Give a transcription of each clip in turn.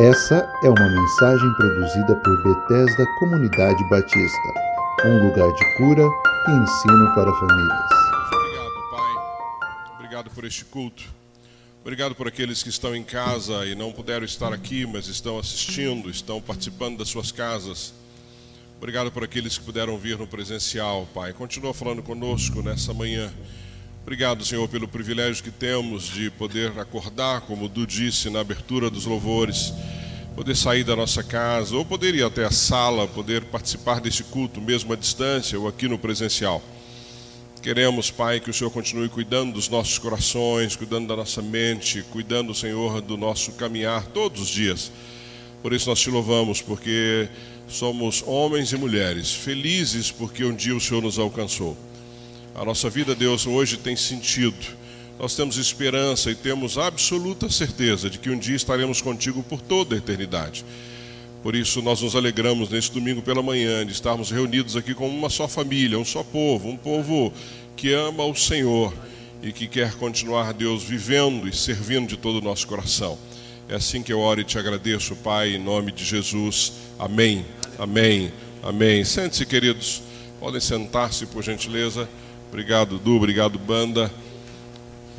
Essa é uma mensagem produzida por Bethesda Comunidade Batista, um lugar de cura e ensino para famílias. Obrigado, Pai. Obrigado por este culto. Obrigado por aqueles que estão em casa e não puderam estar aqui, mas estão assistindo, estão participando das suas casas. Obrigado por aqueles que puderam vir no presencial, Pai. Continua falando conosco nessa manhã. Obrigado, Senhor, pelo privilégio que temos de poder acordar, como Du disse na abertura dos louvores, poder sair da nossa casa, ou poder ir até a sala, poder participar desse culto, mesmo à distância ou aqui no presencial. Queremos, Pai, que o Senhor continue cuidando dos nossos corações, cuidando da nossa mente, cuidando, Senhor, do nosso caminhar todos os dias. Por isso nós te louvamos, porque somos homens e mulheres felizes porque um dia o Senhor nos alcançou. A nossa vida, Deus, hoje tem sentido. Nós temos esperança e temos absoluta certeza de que um dia estaremos contigo por toda a eternidade. Por isso, nós nos alegramos neste domingo pela manhã de estarmos reunidos aqui como uma só família, um só povo, um povo que ama o Senhor e que quer continuar, Deus, vivendo e servindo de todo o nosso coração. É assim que eu oro e te agradeço, Pai, em nome de Jesus. Amém. Amém. Amém. Sente-se, queridos. Podem sentar-se, por gentileza. Obrigado, Du. Obrigado, banda.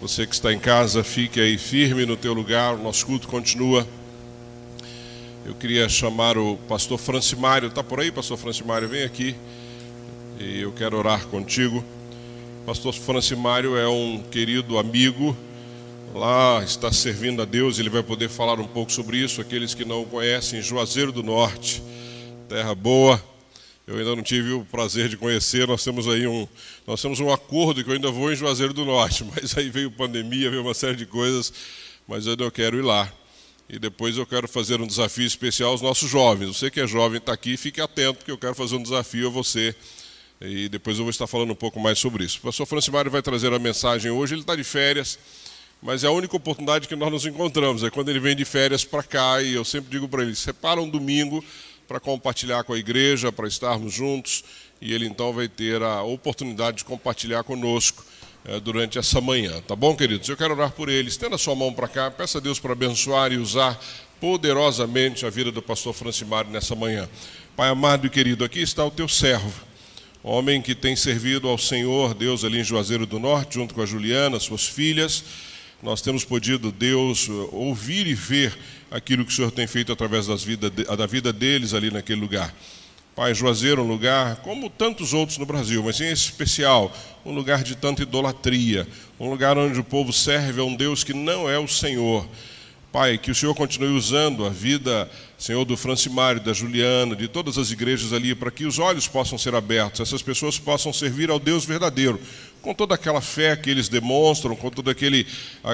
Você que está em casa, fique aí firme no teu lugar. O nosso culto continua. Eu queria chamar o pastor Francimário. Está por aí, pastor Francimário? Vem aqui. E eu quero orar contigo. Pastor Francimário é um querido amigo. Lá está servindo a Deus. Ele vai poder falar um pouco sobre isso. Aqueles que não conhecem, Juazeiro do Norte, terra boa eu ainda não tive o prazer de conhecer. Nós temos aí um, nós temos um acordo que eu ainda vou em Juazeiro do Norte, mas aí veio pandemia, veio uma série de coisas, mas eu ainda quero ir lá. E depois eu quero fazer um desafio especial aos nossos jovens. Você que é jovem está aqui, fique atento, porque eu quero fazer um desafio a você. E depois eu vou estar falando um pouco mais sobre isso. O pastor Francimário vai trazer a mensagem hoje. Ele está de férias, mas é a única oportunidade que nós nos encontramos. É quando ele vem de férias para cá. E eu sempre digo para ele: separa um domingo para compartilhar com a igreja, para estarmos juntos, e ele então vai ter a oportunidade de compartilhar conosco é, durante essa manhã. Tá bom, queridos? Eu quero orar por ele. Estenda sua mão para cá, peça a Deus para abençoar e usar poderosamente a vida do pastor Francimário nessa manhã. Pai amado e querido, aqui está o teu servo, homem que tem servido ao Senhor, Deus ali em Juazeiro do Norte, junto com a Juliana, suas filhas. Nós temos podido, Deus, ouvir e ver aquilo que o Senhor tem feito através das vida, da vida deles ali naquele lugar. Pai, Juazeiro, um lugar como tantos outros no Brasil, mas em especial, um lugar de tanta idolatria, um lugar onde o povo serve a um Deus que não é o Senhor. Pai, que o Senhor continue usando a vida, Senhor, do Francimário, da Juliana, de todas as igrejas ali, para que os olhos possam ser abertos, essas pessoas possam servir ao Deus verdadeiro, com toda aquela fé que eles demonstram, com todo aquele,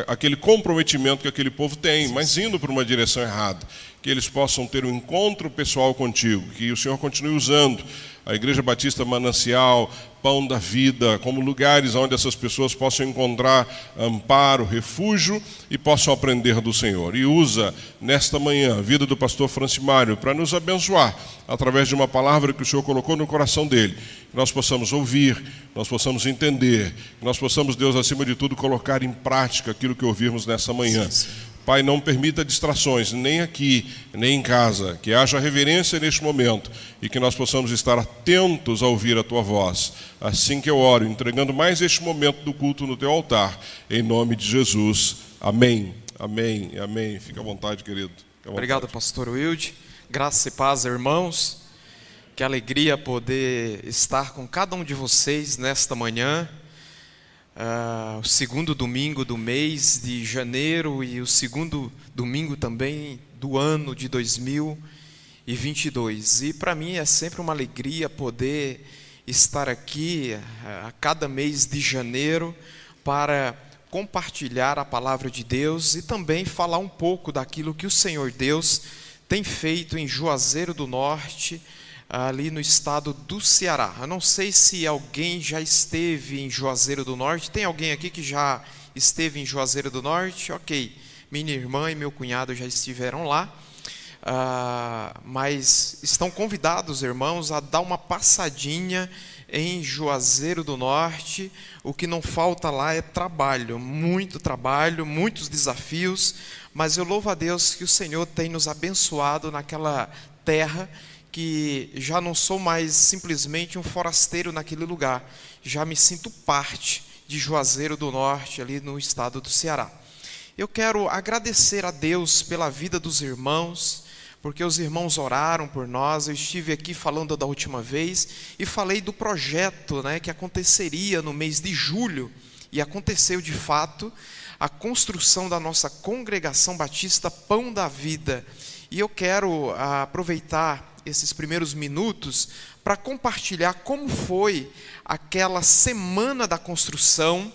aquele comprometimento que aquele povo tem, mas indo para uma direção errada. Que eles possam ter um encontro pessoal contigo, que o Senhor continue usando a Igreja Batista Manancial, Pão da Vida, como lugares onde essas pessoas possam encontrar amparo, refúgio e possam aprender do Senhor. E usa nesta manhã a vida do pastor Francimário para nos abençoar através de uma palavra que o Senhor colocou no coração dele. Que nós possamos ouvir, nós possamos entender, que nós possamos, Deus, acima de tudo, colocar em prática aquilo que ouvimos nessa manhã. Sim, sim. Pai, não permita distrações, nem aqui, nem em casa. Que haja reverência neste momento e que nós possamos estar atentos a ouvir a tua voz. Assim que eu oro, entregando mais este momento do culto no teu altar, em nome de Jesus. Amém. Amém. Amém. Fica à vontade, querido. À vontade. Obrigado, pastor Wilde. Graça e paz, irmãos. Que alegria poder estar com cada um de vocês nesta manhã uh, o segundo domingo do mês de janeiro e o segundo domingo também do ano de 2022. E para mim é sempre uma alegria poder estar aqui uh, a cada mês de janeiro para compartilhar a palavra de Deus e também falar um pouco daquilo que o Senhor Deus tem feito em Juazeiro do Norte ali no estado do Ceará. Eu não sei se alguém já esteve em Juazeiro do Norte. Tem alguém aqui que já esteve em Juazeiro do Norte? Ok. Minha irmã e meu cunhado já estiveram lá. Uh, mas estão convidados, irmãos, a dar uma passadinha em Juazeiro do Norte, o que não falta lá é trabalho, muito trabalho, muitos desafios, mas eu louvo a Deus que o Senhor tem nos abençoado naquela terra que já não sou mais simplesmente um forasteiro naquele lugar, já me sinto parte de Juazeiro do Norte, ali no estado do Ceará. Eu quero agradecer a Deus pela vida dos irmãos, porque os irmãos oraram por nós. Eu estive aqui falando da última vez e falei do projeto né, que aconteceria no mês de julho, e aconteceu de fato a construção da nossa congregação batista Pão da Vida. E eu quero aproveitar esses primeiros minutos para compartilhar como foi aquela semana da construção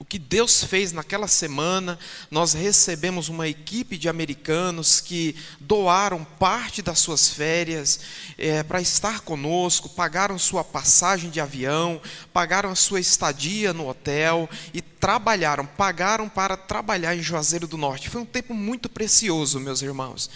o que Deus fez naquela semana, nós recebemos uma equipe de americanos que doaram parte das suas férias é, para estar conosco, pagaram sua passagem de avião, pagaram a sua estadia no hotel e trabalharam, pagaram para trabalhar em Juazeiro do Norte. Foi um tempo muito precioso, meus irmãos.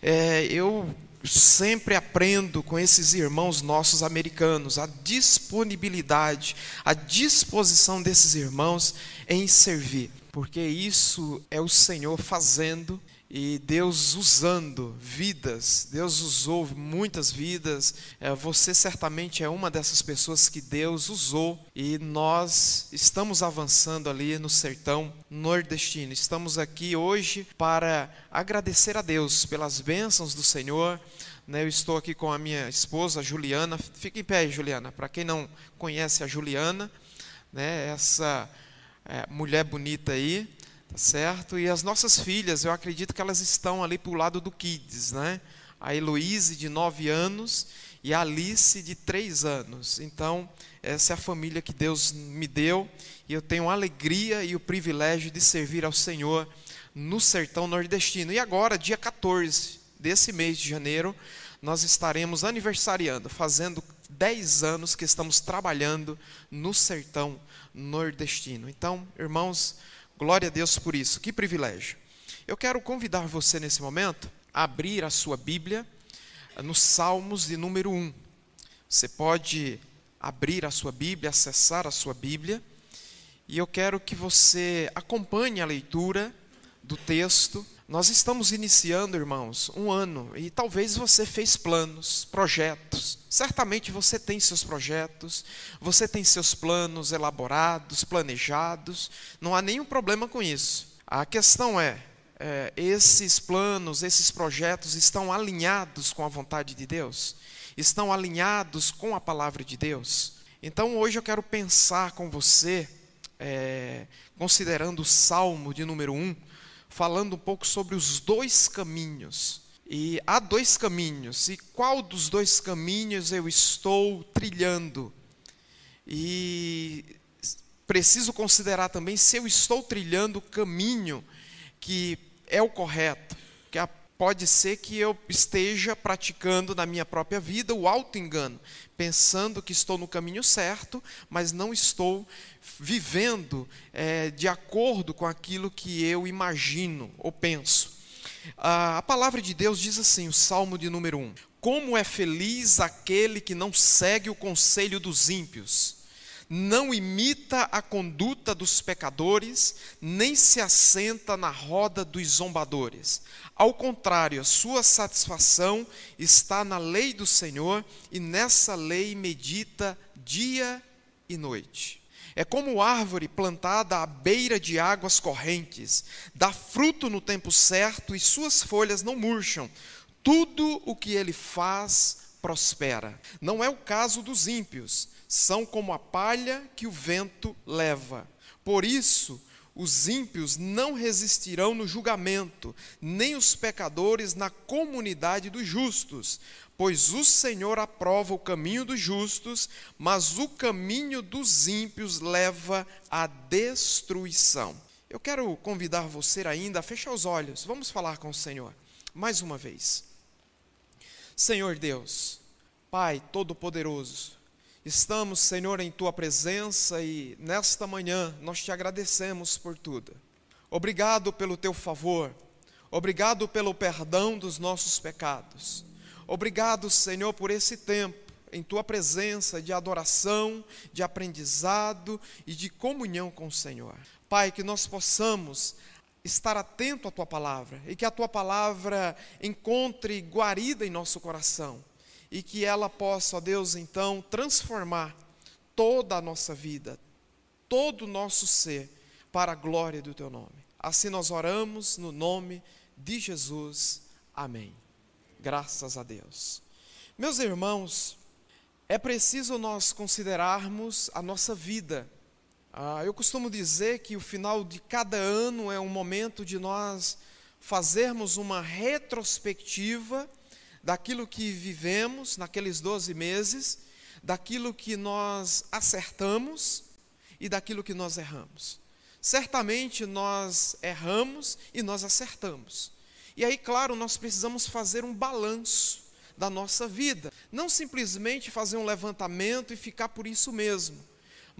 É, eu sempre aprendo com esses irmãos nossos americanos a disponibilidade, a disposição desses irmãos em servir, porque isso é o Senhor fazendo e Deus usando vidas, Deus usou muitas vidas. É, você certamente é uma dessas pessoas que Deus usou e nós estamos avançando ali no sertão nordestino. Estamos aqui hoje para agradecer a Deus pelas bênçãos do Senhor. Né, eu estou aqui com a minha esposa Juliana. Fique em pé, Juliana. Para quem não conhece a Juliana, né, essa é, mulher bonita aí Tá certo? E as nossas filhas, eu acredito que elas estão ali para o lado do Kids, né? A Heloíse, de 9 anos, e a Alice, de 3 anos. Então, essa é a família que Deus me deu, e eu tenho a alegria e o privilégio de servir ao Senhor no sertão nordestino. E agora, dia 14 desse mês de janeiro, nós estaremos aniversariando, fazendo 10 anos que estamos trabalhando no sertão nordestino. Então, irmãos, Glória a Deus por isso, que privilégio. Eu quero convidar você nesse momento a abrir a sua Bíblia nos Salmos de número 1. Você pode abrir a sua Bíblia, acessar a sua Bíblia, e eu quero que você acompanhe a leitura do texto nós estamos iniciando, irmãos, um ano e talvez você fez planos, projetos. Certamente você tem seus projetos, você tem seus planos elaborados, planejados. Não há nenhum problema com isso. A questão é, é esses planos, esses projetos estão alinhados com a vontade de Deus? Estão alinhados com a palavra de Deus? Então hoje eu quero pensar com você, é, considerando o Salmo de número 1 falando um pouco sobre os dois caminhos. E há dois caminhos, e qual dos dois caminhos eu estou trilhando? E preciso considerar também se eu estou trilhando o caminho que é o correto, que pode ser que eu esteja praticando na minha própria vida o auto-engano, pensando que estou no caminho certo, mas não estou vivendo é, de acordo com aquilo que eu imagino ou penso. A, a palavra de Deus diz assim, o Salmo de número 1: Como é feliz aquele que não segue o conselho dos ímpios, não imita a conduta dos pecadores, nem se assenta na roda dos zombadores. Ao contrário, a sua satisfação está na lei do Senhor, e nessa lei medita dia e noite. É como árvore plantada à beira de águas correntes, dá fruto no tempo certo e suas folhas não murcham. Tudo o que ele faz prospera. Não é o caso dos ímpios, são como a palha que o vento leva. Por isso, os ímpios não resistirão no julgamento, nem os pecadores na comunidade dos justos, pois o Senhor aprova o caminho dos justos, mas o caminho dos ímpios leva à destruição. Eu quero convidar você ainda a fechar os olhos. Vamos falar com o Senhor mais uma vez. Senhor Deus, Pai Todo-Poderoso, Estamos, Senhor, em tua presença e nesta manhã nós te agradecemos por tudo. Obrigado pelo teu favor, obrigado pelo perdão dos nossos pecados. Obrigado, Senhor, por esse tempo em tua presença de adoração, de aprendizado e de comunhão com o Senhor. Pai, que nós possamos estar atento à tua palavra e que a tua palavra encontre guarida em nosso coração e que ela possa, ó Deus, então transformar toda a nossa vida, todo o nosso ser para a glória do teu nome. Assim nós oramos no nome de Jesus. Amém. Graças a Deus. Meus irmãos, é preciso nós considerarmos a nossa vida ah, eu costumo dizer que o final de cada ano é um momento de nós fazermos uma retrospectiva daquilo que vivemos naqueles 12 meses, daquilo que nós acertamos e daquilo que nós erramos. Certamente nós erramos e nós acertamos. E aí, claro, nós precisamos fazer um balanço da nossa vida, não simplesmente fazer um levantamento e ficar por isso mesmo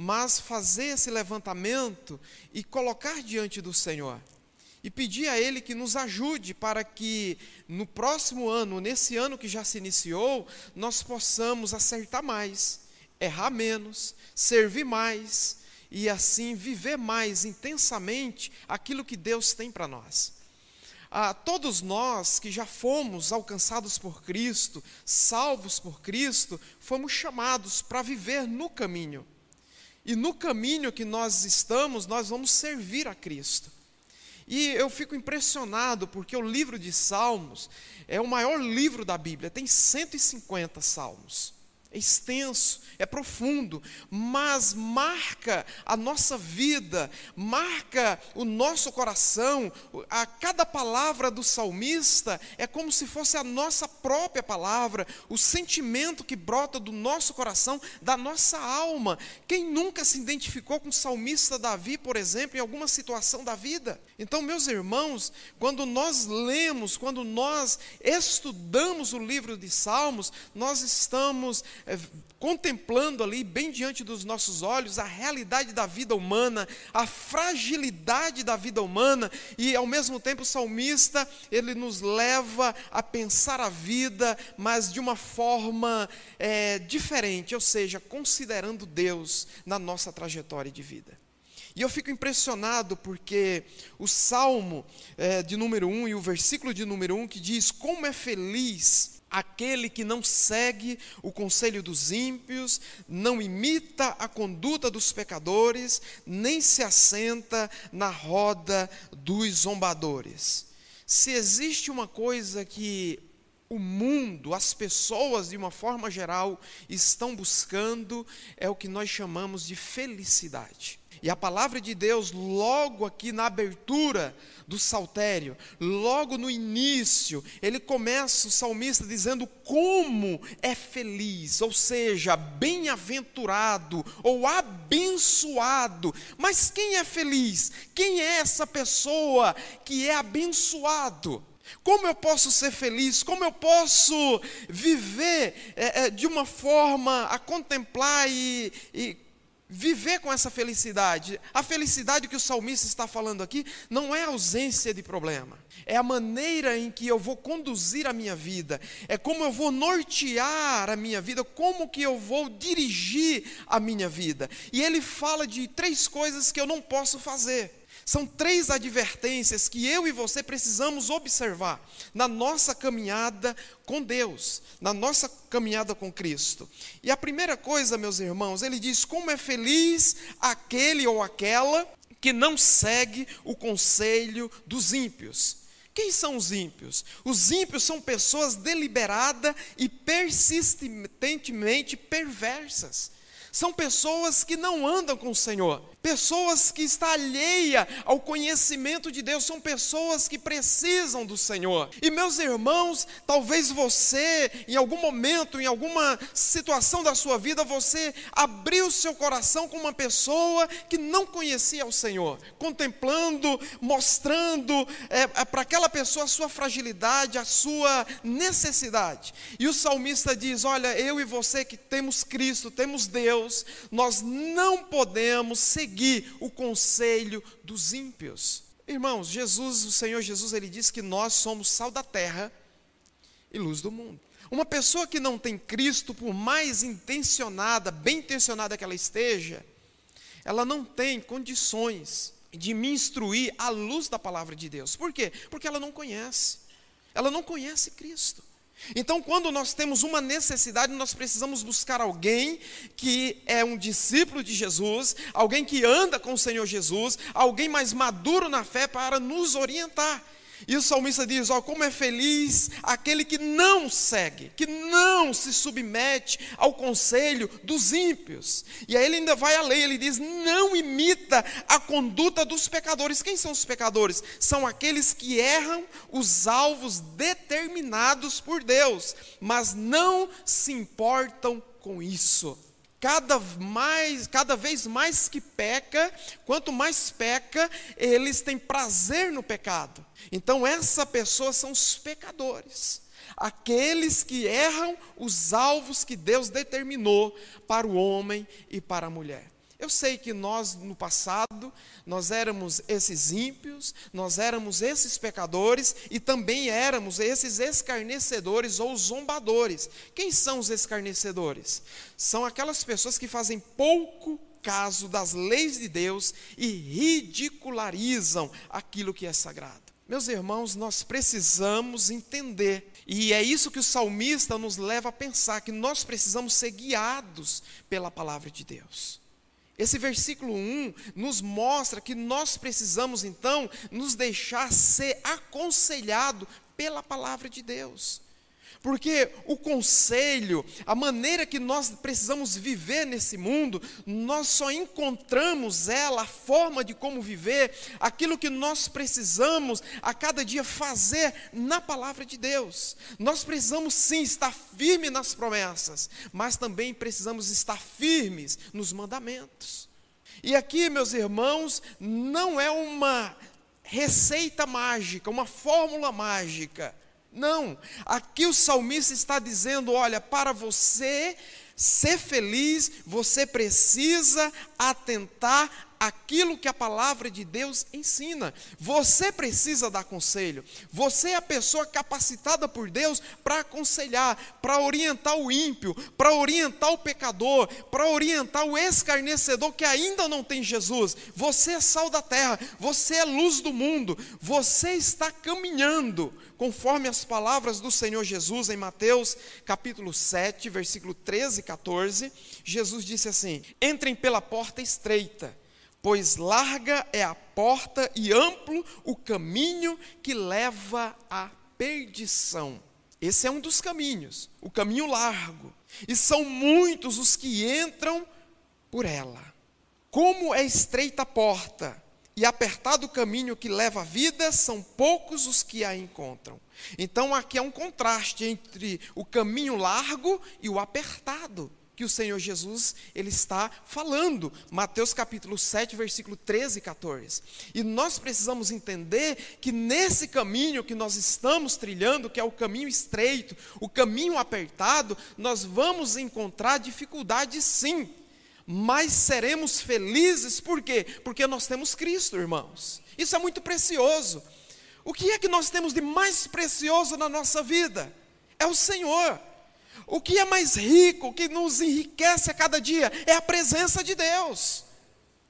mas fazer esse levantamento e colocar diante do Senhor. E pedir a Ele que nos ajude para que no próximo ano, nesse ano que já se iniciou, nós possamos acertar mais, errar menos, servir mais e assim viver mais intensamente aquilo que Deus tem para nós. Todos nós que já fomos alcançados por Cristo, salvos por Cristo, fomos chamados para viver no caminho. E no caminho que nós estamos, nós vamos servir a Cristo. E eu fico impressionado porque o livro de Salmos é o maior livro da Bíblia, tem 150 salmos é extenso, é profundo, mas marca a nossa vida, marca o nosso coração. A cada palavra do salmista é como se fosse a nossa própria palavra, o sentimento que brota do nosso coração, da nossa alma. Quem nunca se identificou com o salmista Davi, por exemplo, em alguma situação da vida? Então, meus irmãos, quando nós lemos, quando nós estudamos o livro de Salmos, nós estamos é, contemplando ali, bem diante dos nossos olhos, a realidade da vida humana, a fragilidade da vida humana, e ao mesmo tempo o salmista, ele nos leva a pensar a vida, mas de uma forma é, diferente, ou seja, considerando Deus na nossa trajetória de vida. E eu fico impressionado porque o salmo é, de número 1 e o versículo de número 1 que diz: Como é feliz aquele que não segue o conselho dos ímpios, não imita a conduta dos pecadores, nem se assenta na roda dos zombadores. Se existe uma coisa que o mundo, as pessoas de uma forma geral estão buscando, é o que nós chamamos de felicidade. E a palavra de Deus, logo aqui na abertura do saltério, logo no início, ele começa o salmista dizendo como é feliz, ou seja, bem-aventurado ou abençoado. Mas quem é feliz? Quem é essa pessoa que é abençoado? Como eu posso ser feliz? Como eu posso viver é, de uma forma a contemplar e, e viver com essa felicidade. A felicidade que o salmista está falando aqui não é ausência de problema, é a maneira em que eu vou conduzir a minha vida, é como eu vou nortear a minha vida, como que eu vou dirigir a minha vida. E ele fala de três coisas que eu não posso fazer. São três advertências que eu e você precisamos observar na nossa caminhada com Deus, na nossa caminhada com Cristo. E a primeira coisa, meus irmãos, ele diz: como é feliz aquele ou aquela que não segue o conselho dos ímpios. Quem são os ímpios? Os ímpios são pessoas deliberadas e persistentemente perversas. São pessoas que não andam com o Senhor, pessoas que estão alheia ao conhecimento de Deus, são pessoas que precisam do Senhor. E meus irmãos, talvez você, em algum momento, em alguma situação da sua vida, você abriu seu coração com uma pessoa que não conhecia o Senhor, contemplando, mostrando é, é, para aquela pessoa a sua fragilidade, a sua necessidade. E o salmista diz: Olha, eu e você que temos Cristo, temos Deus, nós não podemos seguir seguir o conselho dos ímpios. Irmãos, Jesus, o Senhor Jesus, ele disse que nós somos sal da terra e luz do mundo. Uma pessoa que não tem Cristo, por mais intencionada, bem intencionada que ela esteja, ela não tem condições de me instruir à luz da palavra de Deus. Por quê? Porque ela não conhece. Ela não conhece Cristo. Então, quando nós temos uma necessidade, nós precisamos buscar alguém que é um discípulo de Jesus, alguém que anda com o Senhor Jesus, alguém mais maduro na fé para nos orientar. E o salmista diz: Ó, como é feliz aquele que não segue, que não se submete ao conselho dos ímpios. E aí ele ainda vai além, ele diz: não imita a conduta dos pecadores. Quem são os pecadores? São aqueles que erram os alvos determinados por Deus, mas não se importam com isso cada, mais, cada vez mais que peca, quanto mais peca, eles têm prazer no pecado. Então, essa pessoa são os pecadores, aqueles que erram os alvos que Deus determinou para o homem e para a mulher. Eu sei que nós no passado, nós éramos esses ímpios, nós éramos esses pecadores e também éramos esses escarnecedores ou zombadores. Quem são os escarnecedores? São aquelas pessoas que fazem pouco caso das leis de Deus e ridicularizam aquilo que é sagrado. Meus irmãos, nós precisamos entender, e é isso que o salmista nos leva a pensar, que nós precisamos ser guiados pela palavra de Deus. Esse versículo 1 nos mostra que nós precisamos então nos deixar ser aconselhado pela palavra de Deus. Porque o conselho, a maneira que nós precisamos viver nesse mundo, nós só encontramos ela, a forma de como viver, aquilo que nós precisamos a cada dia fazer na palavra de Deus. Nós precisamos sim estar firmes nas promessas, mas também precisamos estar firmes nos mandamentos. E aqui, meus irmãos, não é uma receita mágica, uma fórmula mágica não, aqui o salmista está dizendo: olha, para você ser feliz, você precisa atentar aquilo que a palavra de Deus ensina. Você precisa dar conselho. Você é a pessoa capacitada por Deus para aconselhar, para orientar o ímpio, para orientar o pecador, para orientar o escarnecedor que ainda não tem Jesus. Você é sal da terra, você é luz do mundo. Você está caminhando conforme as palavras do Senhor Jesus em Mateus, capítulo 7, versículo 13 e 14. Jesus disse assim: Entrem pela porta estreita pois larga é a porta e amplo o caminho que leva à perdição. Esse é um dos caminhos, o caminho largo. E são muitos os que entram por ela. Como é estreita a porta e apertado o caminho que leva à vida, são poucos os que a encontram. Então aqui é um contraste entre o caminho largo e o apertado que o Senhor Jesus ele está falando. Mateus capítulo 7, versículo 13 e 14. E nós precisamos entender que nesse caminho que nós estamos trilhando, que é o caminho estreito, o caminho apertado, nós vamos encontrar dificuldades sim. Mas seremos felizes por quê? Porque nós temos Cristo, irmãos. Isso é muito precioso. O que é que nós temos de mais precioso na nossa vida? É o Senhor. O que é mais rico, que nos enriquece a cada dia, é a presença de Deus.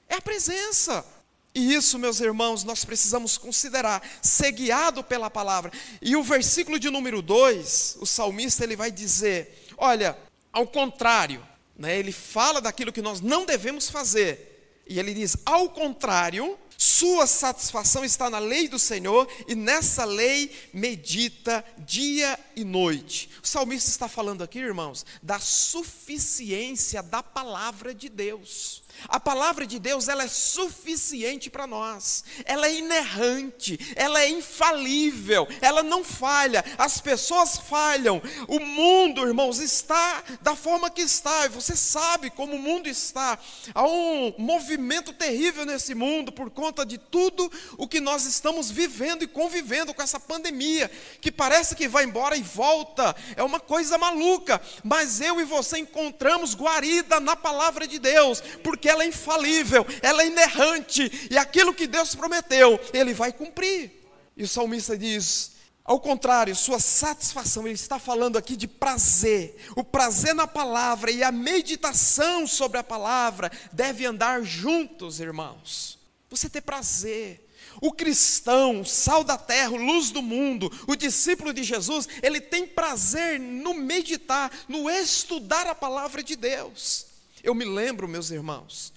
É a presença. E isso, meus irmãos, nós precisamos considerar, ser guiado pela palavra. E o versículo de número 2, o salmista ele vai dizer: olha, ao contrário, né, ele fala daquilo que nós não devemos fazer. E ele diz: ao contrário, sua satisfação está na lei do Senhor e nessa lei medita dia e noite. O salmista está falando aqui, irmãos, da suficiência da palavra de Deus. A palavra de Deus, ela é suficiente para nós. Ela é inerrante, ela é infalível, ela não falha. As pessoas falham. O mundo, irmãos, está da forma que está. E você sabe como o mundo está. Há um movimento terrível nesse mundo por conta de tudo o que nós estamos vivendo e convivendo com essa pandemia, que parece que vai embora e volta. É uma coisa maluca, mas eu e você encontramos guarida na palavra de Deus, porque ela é infalível, ela é inerrante, e aquilo que Deus prometeu, Ele vai cumprir. E o salmista diz: Ao contrário, sua satisfação, ele está falando aqui de prazer. O prazer na palavra e a meditação sobre a palavra deve andar juntos, irmãos. Você ter prazer. O cristão, sal da terra, luz do mundo, o discípulo de Jesus, ele tem prazer no meditar, no estudar a palavra de Deus. Eu me lembro, meus irmãos,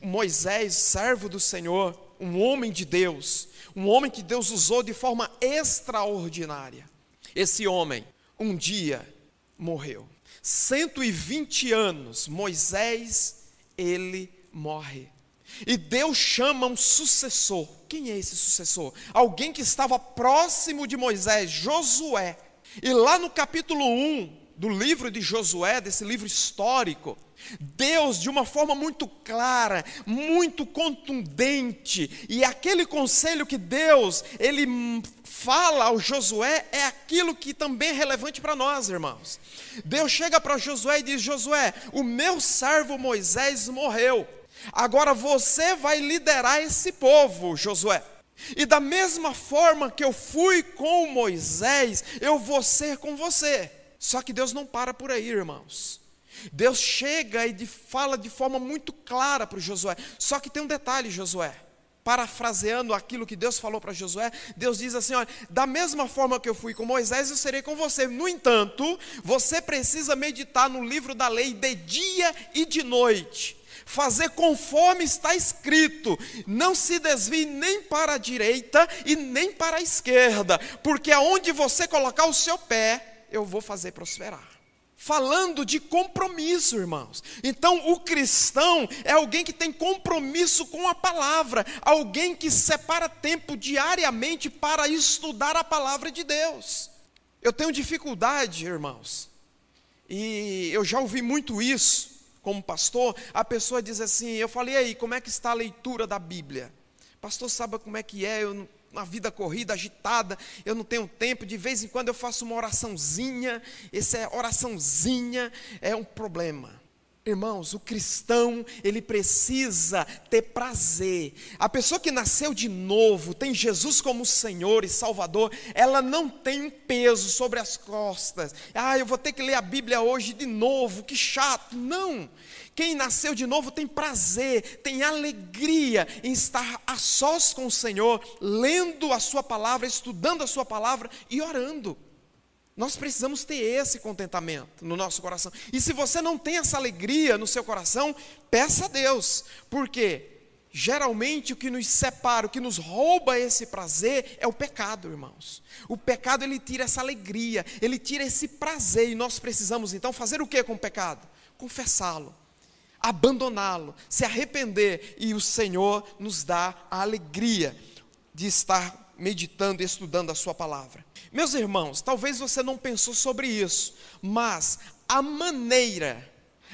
Moisés, servo do Senhor, um homem de Deus, um homem que Deus usou de forma extraordinária. Esse homem, um dia, morreu. 120 anos, Moisés, ele morre. E Deus chama um sucessor. Quem é esse sucessor? Alguém que estava próximo de Moisés, Josué. E lá no capítulo 1 do livro de Josué, desse livro histórico, Deus, de uma forma muito clara, muito contundente, e aquele conselho que Deus, ele fala ao Josué, é aquilo que também é relevante para nós, irmãos. Deus chega para Josué e diz: Josué, o meu servo Moisés morreu, agora você vai liderar esse povo, Josué. E da mesma forma que eu fui com Moisés, eu vou ser com você. Só que Deus não para por aí, irmãos. Deus chega e fala de forma muito clara para Josué. Só que tem um detalhe, Josué. Parafraseando aquilo que Deus falou para Josué, Deus diz assim: olha, da mesma forma que eu fui com Moisés, eu serei com você. No entanto, você precisa meditar no livro da lei de dia e de noite fazer conforme está escrito, não se desvie nem para a direita e nem para a esquerda, porque aonde você colocar o seu pé, eu vou fazer prosperar falando de compromisso, irmãos. Então, o cristão é alguém que tem compromisso com a palavra, alguém que separa tempo diariamente para estudar a palavra de Deus. Eu tenho dificuldade, irmãos, e eu já ouvi muito isso como pastor. A pessoa diz assim: Eu falei, aí, como é que está a leitura da Bíblia? Pastor, sabe como é que é? Eu uma vida corrida, agitada, eu não tenho tempo, de vez em quando eu faço uma oraçãozinha, essa oraçãozinha é um problema. Irmãos, o cristão, ele precisa ter prazer. A pessoa que nasceu de novo, tem Jesus como Senhor e Salvador, ela não tem um peso sobre as costas. Ah, eu vou ter que ler a Bíblia hoje de novo, que chato. Não. Quem nasceu de novo tem prazer, tem alegria em estar a sós com o Senhor, lendo a Sua palavra, estudando a Sua palavra e orando. Nós precisamos ter esse contentamento no nosso coração. E se você não tem essa alegria no seu coração, peça a Deus, porque geralmente o que nos separa, o que nos rouba esse prazer é o pecado, irmãos. O pecado ele tira essa alegria, ele tira esse prazer e nós precisamos então fazer o que com o pecado? Confessá-lo abandoná-lo, se arrepender, e o Senhor nos dá a alegria de estar meditando e estudando a Sua palavra. Meus irmãos, talvez você não pensou sobre isso, mas a maneira,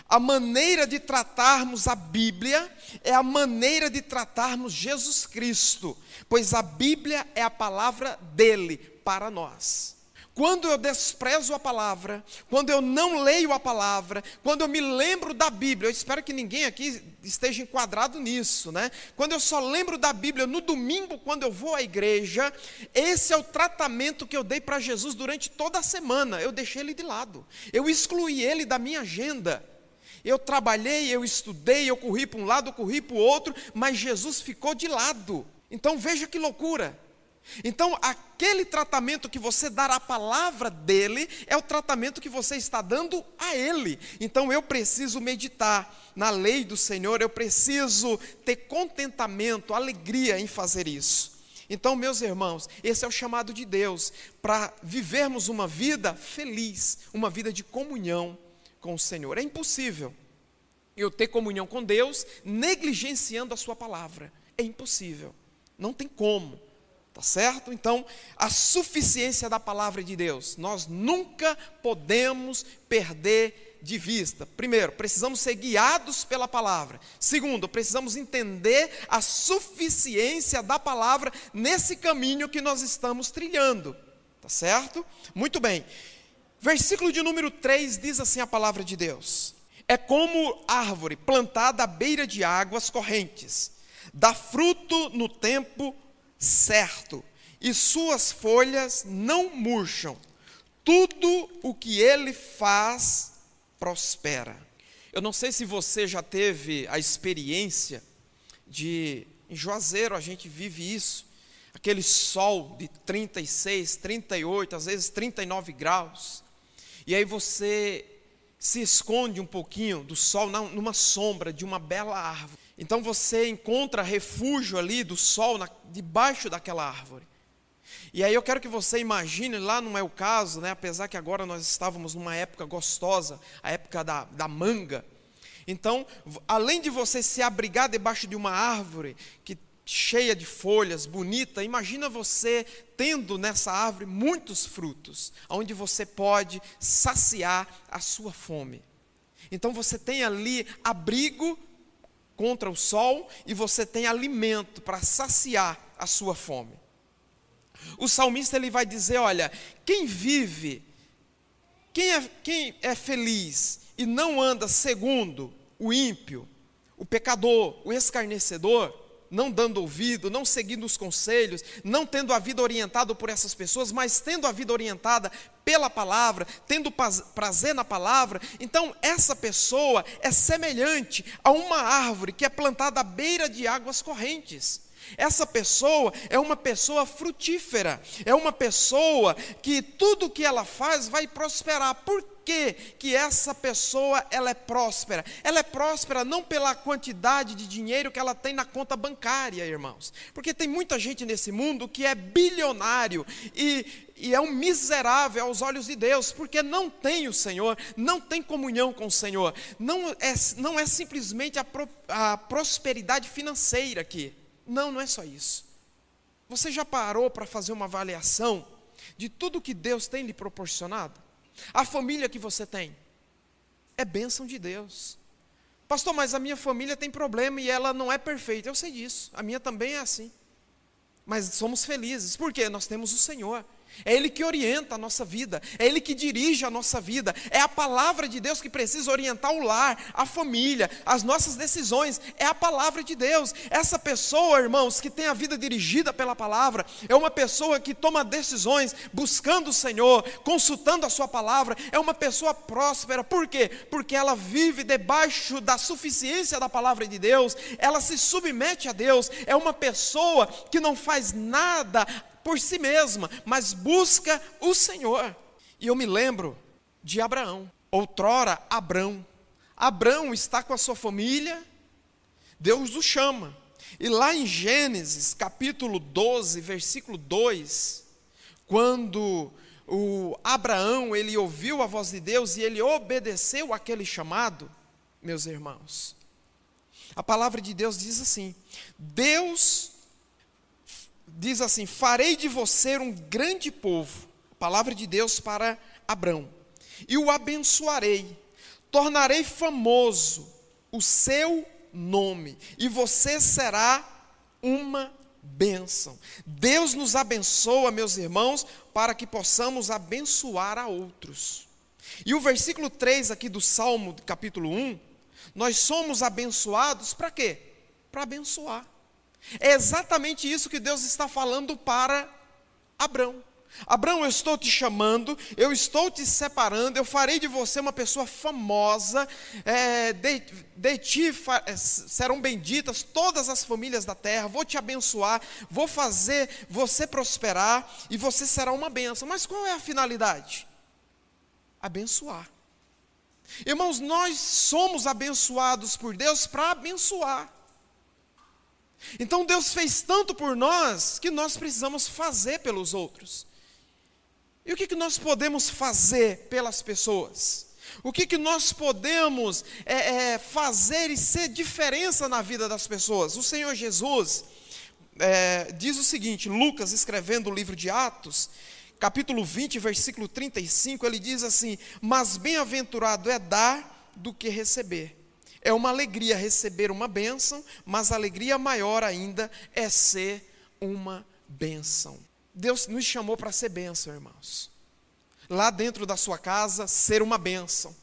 a maneira de tratarmos a Bíblia é a maneira de tratarmos Jesus Cristo, pois a Bíblia é a palavra dele para nós. Quando eu desprezo a palavra, quando eu não leio a palavra, quando eu me lembro da Bíblia, eu espero que ninguém aqui esteja enquadrado nisso, né? Quando eu só lembro da Bíblia no domingo, quando eu vou à igreja, esse é o tratamento que eu dei para Jesus durante toda a semana. Eu deixei ele de lado, eu excluí ele da minha agenda. Eu trabalhei, eu estudei, eu corri para um lado, eu corri para o outro, mas Jesus ficou de lado. Então veja que loucura. Então, aquele tratamento que você dá à palavra dele é o tratamento que você está dando a ele. Então, eu preciso meditar na lei do Senhor, eu preciso ter contentamento, alegria em fazer isso. Então, meus irmãos, esse é o chamado de Deus para vivermos uma vida feliz, uma vida de comunhão com o Senhor. É impossível eu ter comunhão com Deus negligenciando a Sua palavra. É impossível. Não tem como. Tá certo? Então, a suficiência da palavra de Deus, nós nunca podemos perder de vista. Primeiro, precisamos ser guiados pela palavra. Segundo, precisamos entender a suficiência da palavra nesse caminho que nós estamos trilhando. Tá certo? Muito bem. Versículo de número 3 diz assim a palavra de Deus: É como árvore plantada à beira de águas correntes, dá fruto no tempo certo e suas folhas não murcham. Tudo o que ele faz prospera. Eu não sei se você já teve a experiência de em Juazeiro a gente vive isso, aquele sol de 36, 38, às vezes 39 graus. E aí você se esconde um pouquinho do sol numa sombra de uma bela árvore. Então você encontra refúgio ali do sol na, debaixo daquela árvore. E aí eu quero que você imagine, lá não é o caso, né? apesar que agora nós estávamos numa época gostosa, a época da, da manga. Então, além de você se abrigar debaixo de uma árvore que cheia de folhas, bonita, imagina você tendo nessa árvore muitos frutos, onde você pode saciar a sua fome. Então você tem ali abrigo contra o sol e você tem alimento para saciar a sua fome. O salmista ele vai dizer: olha, quem vive, quem é, quem é feliz e não anda segundo o ímpio, o pecador, o escarnecedor, não dando ouvido, não seguindo os conselhos, não tendo a vida orientada por essas pessoas, mas tendo a vida orientada pela palavra, tendo prazer na palavra, então essa pessoa é semelhante a uma árvore que é plantada à beira de águas correntes. Essa pessoa é uma pessoa frutífera, é uma pessoa que tudo que ela faz vai prosperar. Por que, que essa pessoa ela é próspera? Ela é próspera não pela quantidade de dinheiro que ela tem na conta bancária, irmãos. Porque tem muita gente nesse mundo que é bilionário e e é um miserável aos olhos de Deus, porque não tem o Senhor, não tem comunhão com o Senhor, não é, não é simplesmente a, pro, a prosperidade financeira aqui. Não, não é só isso. Você já parou para fazer uma avaliação de tudo que Deus tem lhe proporcionado? A família que você tem é bênção de Deus. Pastor, mas a minha família tem problema e ela não é perfeita. Eu sei disso. A minha também é assim. Mas somos felizes. Por quê? Nós temos o Senhor. É Ele que orienta a nossa vida, é Ele que dirige a nossa vida, é a palavra de Deus que precisa orientar o lar, a família, as nossas decisões, é a palavra de Deus. Essa pessoa, irmãos, que tem a vida dirigida pela palavra, é uma pessoa que toma decisões buscando o Senhor, consultando a Sua palavra, é uma pessoa próspera, por quê? Porque ela vive debaixo da suficiência da palavra de Deus, ela se submete a Deus, é uma pessoa que não faz nada por si mesma, mas busca o Senhor. E eu me lembro de Abraão, outrora Abrão. Abrão está com a sua família, Deus o chama. E lá em Gênesis, capítulo 12, versículo 2, quando o Abraão, ele ouviu a voz de Deus e ele obedeceu aquele chamado, meus irmãos. A palavra de Deus diz assim: Deus diz assim: Farei de você um grande povo, palavra de Deus para Abrão, e o abençoarei, tornarei famoso o seu nome, e você será uma bênção. Deus nos abençoa, meus irmãos, para que possamos abençoar a outros. E o versículo 3 aqui do Salmo, capítulo 1, nós somos abençoados para quê? Para abençoar. É exatamente isso que Deus está falando para Abraão. Abraão, eu estou te chamando, eu estou te separando, eu farei de você uma pessoa famosa, é, de, de ti é, serão benditas todas as famílias da terra, vou te abençoar, vou fazer você prosperar e você será uma bênção. Mas qual é a finalidade? Abençoar. Irmãos, nós somos abençoados por Deus para abençoar. Então Deus fez tanto por nós que nós precisamos fazer pelos outros. E o que, que nós podemos fazer pelas pessoas? O que, que nós podemos é, é, fazer e ser diferença na vida das pessoas? O Senhor Jesus é, diz o seguinte: Lucas, escrevendo o livro de Atos, capítulo 20, versículo 35, ele diz assim: Mas bem-aventurado é dar do que receber. É uma alegria receber uma bênção, mas a alegria maior ainda é ser uma bênção. Deus nos chamou para ser bênção, irmãos. Lá dentro da sua casa, ser uma bênção.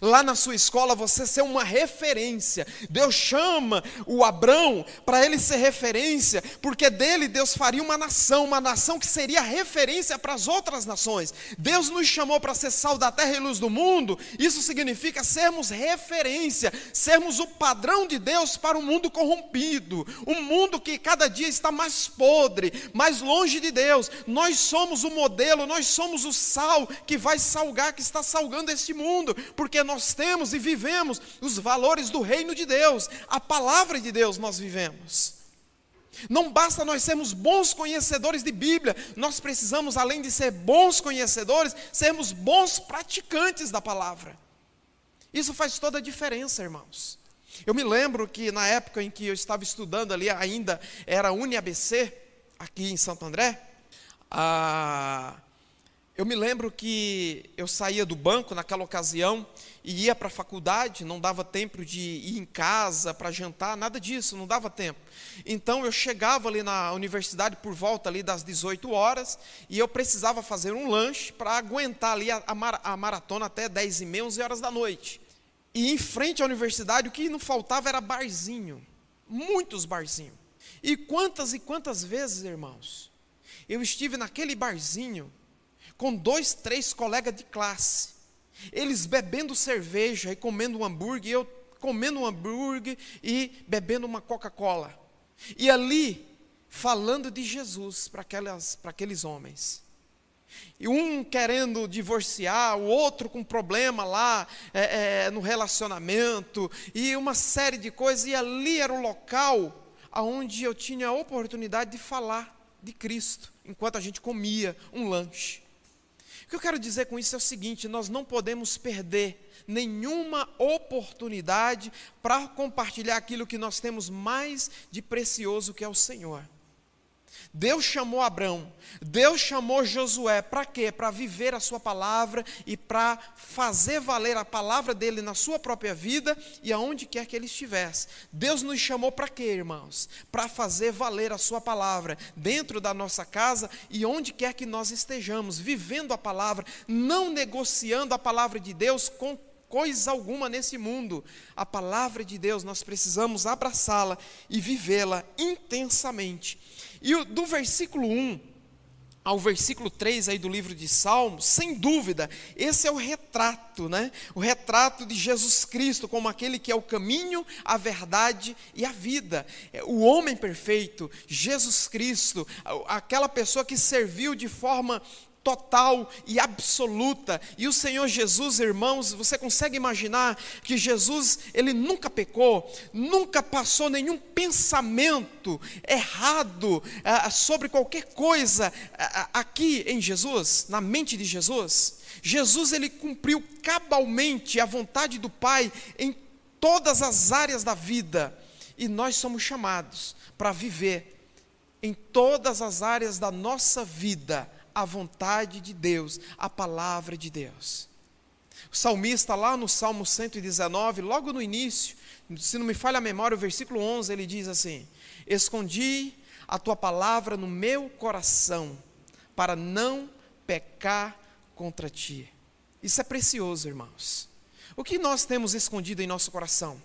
Lá na sua escola você ser uma referência. Deus chama o Abrão para ele ser referência, porque dele Deus faria uma nação, uma nação que seria referência para as outras nações. Deus nos chamou para ser sal da terra e luz do mundo. Isso significa sermos referência, sermos o padrão de Deus para o um mundo corrompido, um mundo que cada dia está mais podre, mais longe de Deus. Nós somos o modelo, nós somos o sal que vai salgar, que está salgando este mundo, porque nós temos e vivemos os valores do reino de Deus, a palavra de Deus nós vivemos. Não basta nós sermos bons conhecedores de Bíblia, nós precisamos, além de ser bons conhecedores, sermos bons praticantes da palavra. Isso faz toda a diferença, irmãos. Eu me lembro que na época em que eu estava estudando ali, ainda era UniABC, aqui em Santo André, a, eu me lembro que eu saía do banco naquela ocasião e ia para a faculdade, não dava tempo de ir em casa para jantar, nada disso, não dava tempo. Então eu chegava ali na universidade por volta ali das 18 horas e eu precisava fazer um lanche para aguentar ali a, a, maratona até 10 e meia, 11 horas da noite. E em frente à universidade o que não faltava era barzinho, muitos barzinhos. E quantas e quantas vezes, irmãos, eu estive naquele barzinho com dois, três colegas de classe. Eles bebendo cerveja e comendo um hambúrguer, e eu comendo um hambúrguer e bebendo uma Coca-Cola. E ali, falando de Jesus para aqueles homens. E um querendo divorciar, o outro com problema lá é, é, no relacionamento, e uma série de coisas, e ali era o local onde eu tinha a oportunidade de falar de Cristo, enquanto a gente comia um lanche. O que eu quero dizer com isso é o seguinte: nós não podemos perder nenhuma oportunidade para compartilhar aquilo que nós temos mais de precioso, que é o Senhor. Deus chamou Abraão, Deus chamou Josué, para quê? Para viver a sua palavra e para fazer valer a palavra dele na sua própria vida e aonde quer que ele estivesse. Deus nos chamou para quê, irmãos? Para fazer valer a sua palavra dentro da nossa casa e onde quer que nós estejamos, vivendo a palavra, não negociando a palavra de Deus com coisa alguma nesse mundo. A palavra de Deus, nós precisamos abraçá-la e vivê-la intensamente. E do versículo 1 ao versículo 3 aí do livro de Salmos, sem dúvida, esse é o retrato, né? O retrato de Jesus Cristo como aquele que é o caminho, a verdade e a vida. É, o homem perfeito, Jesus Cristo, aquela pessoa que serviu de forma total e absoluta. E o Senhor Jesus, irmãos, você consegue imaginar que Jesus, ele nunca pecou, nunca passou nenhum pensamento errado ah, sobre qualquer coisa ah, aqui em Jesus, na mente de Jesus? Jesus, ele cumpriu cabalmente a vontade do Pai em todas as áreas da vida. E nós somos chamados para viver em todas as áreas da nossa vida a vontade de Deus, a palavra de Deus. O salmista, lá no Salmo 119, logo no início, se não me falha a memória, o versículo 11, ele diz assim: Escondi a tua palavra no meu coração, para não pecar contra ti. Isso é precioso, irmãos. O que nós temos escondido em nosso coração?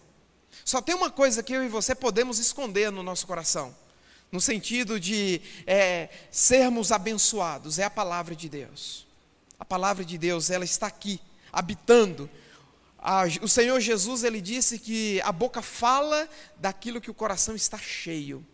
Só tem uma coisa que eu e você podemos esconder no nosso coração: no sentido de é, sermos abençoados, é a palavra de Deus. A palavra de Deus, ela está aqui, habitando. A, o Senhor Jesus, ele disse que a boca fala daquilo que o coração está cheio.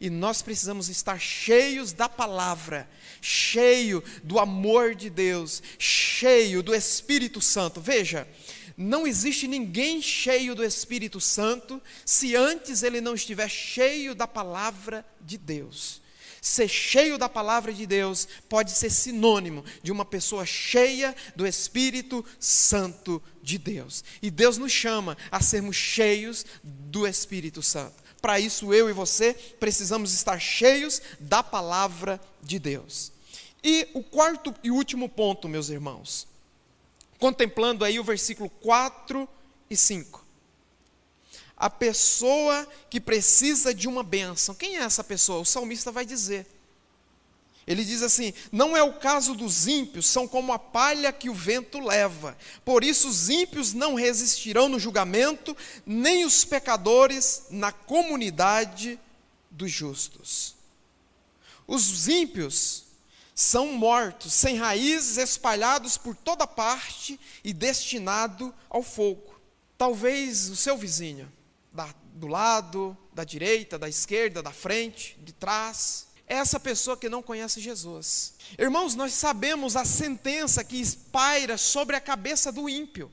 E nós precisamos estar cheios da palavra, cheio do amor de Deus, cheio do Espírito Santo. Veja, não existe ninguém cheio do Espírito Santo se antes ele não estiver cheio da palavra de Deus. Ser cheio da palavra de Deus pode ser sinônimo de uma pessoa cheia do Espírito Santo de Deus. E Deus nos chama a sermos cheios do Espírito Santo. Para isso, eu e você precisamos estar cheios da palavra de Deus. E o quarto e último ponto, meus irmãos, contemplando aí o versículo 4 e 5. A pessoa que precisa de uma bênção. Quem é essa pessoa? O salmista vai dizer. Ele diz assim: Não é o caso dos ímpios, são como a palha que o vento leva. Por isso os ímpios não resistirão no julgamento, nem os pecadores na comunidade dos justos. Os ímpios são mortos, sem raízes, espalhados por toda parte e destinado ao fogo. Talvez o seu vizinho, da, do lado, da direita, da esquerda, da frente, de trás, é essa pessoa que não conhece Jesus. Irmãos, nós sabemos a sentença que paira sobre a cabeça do ímpio.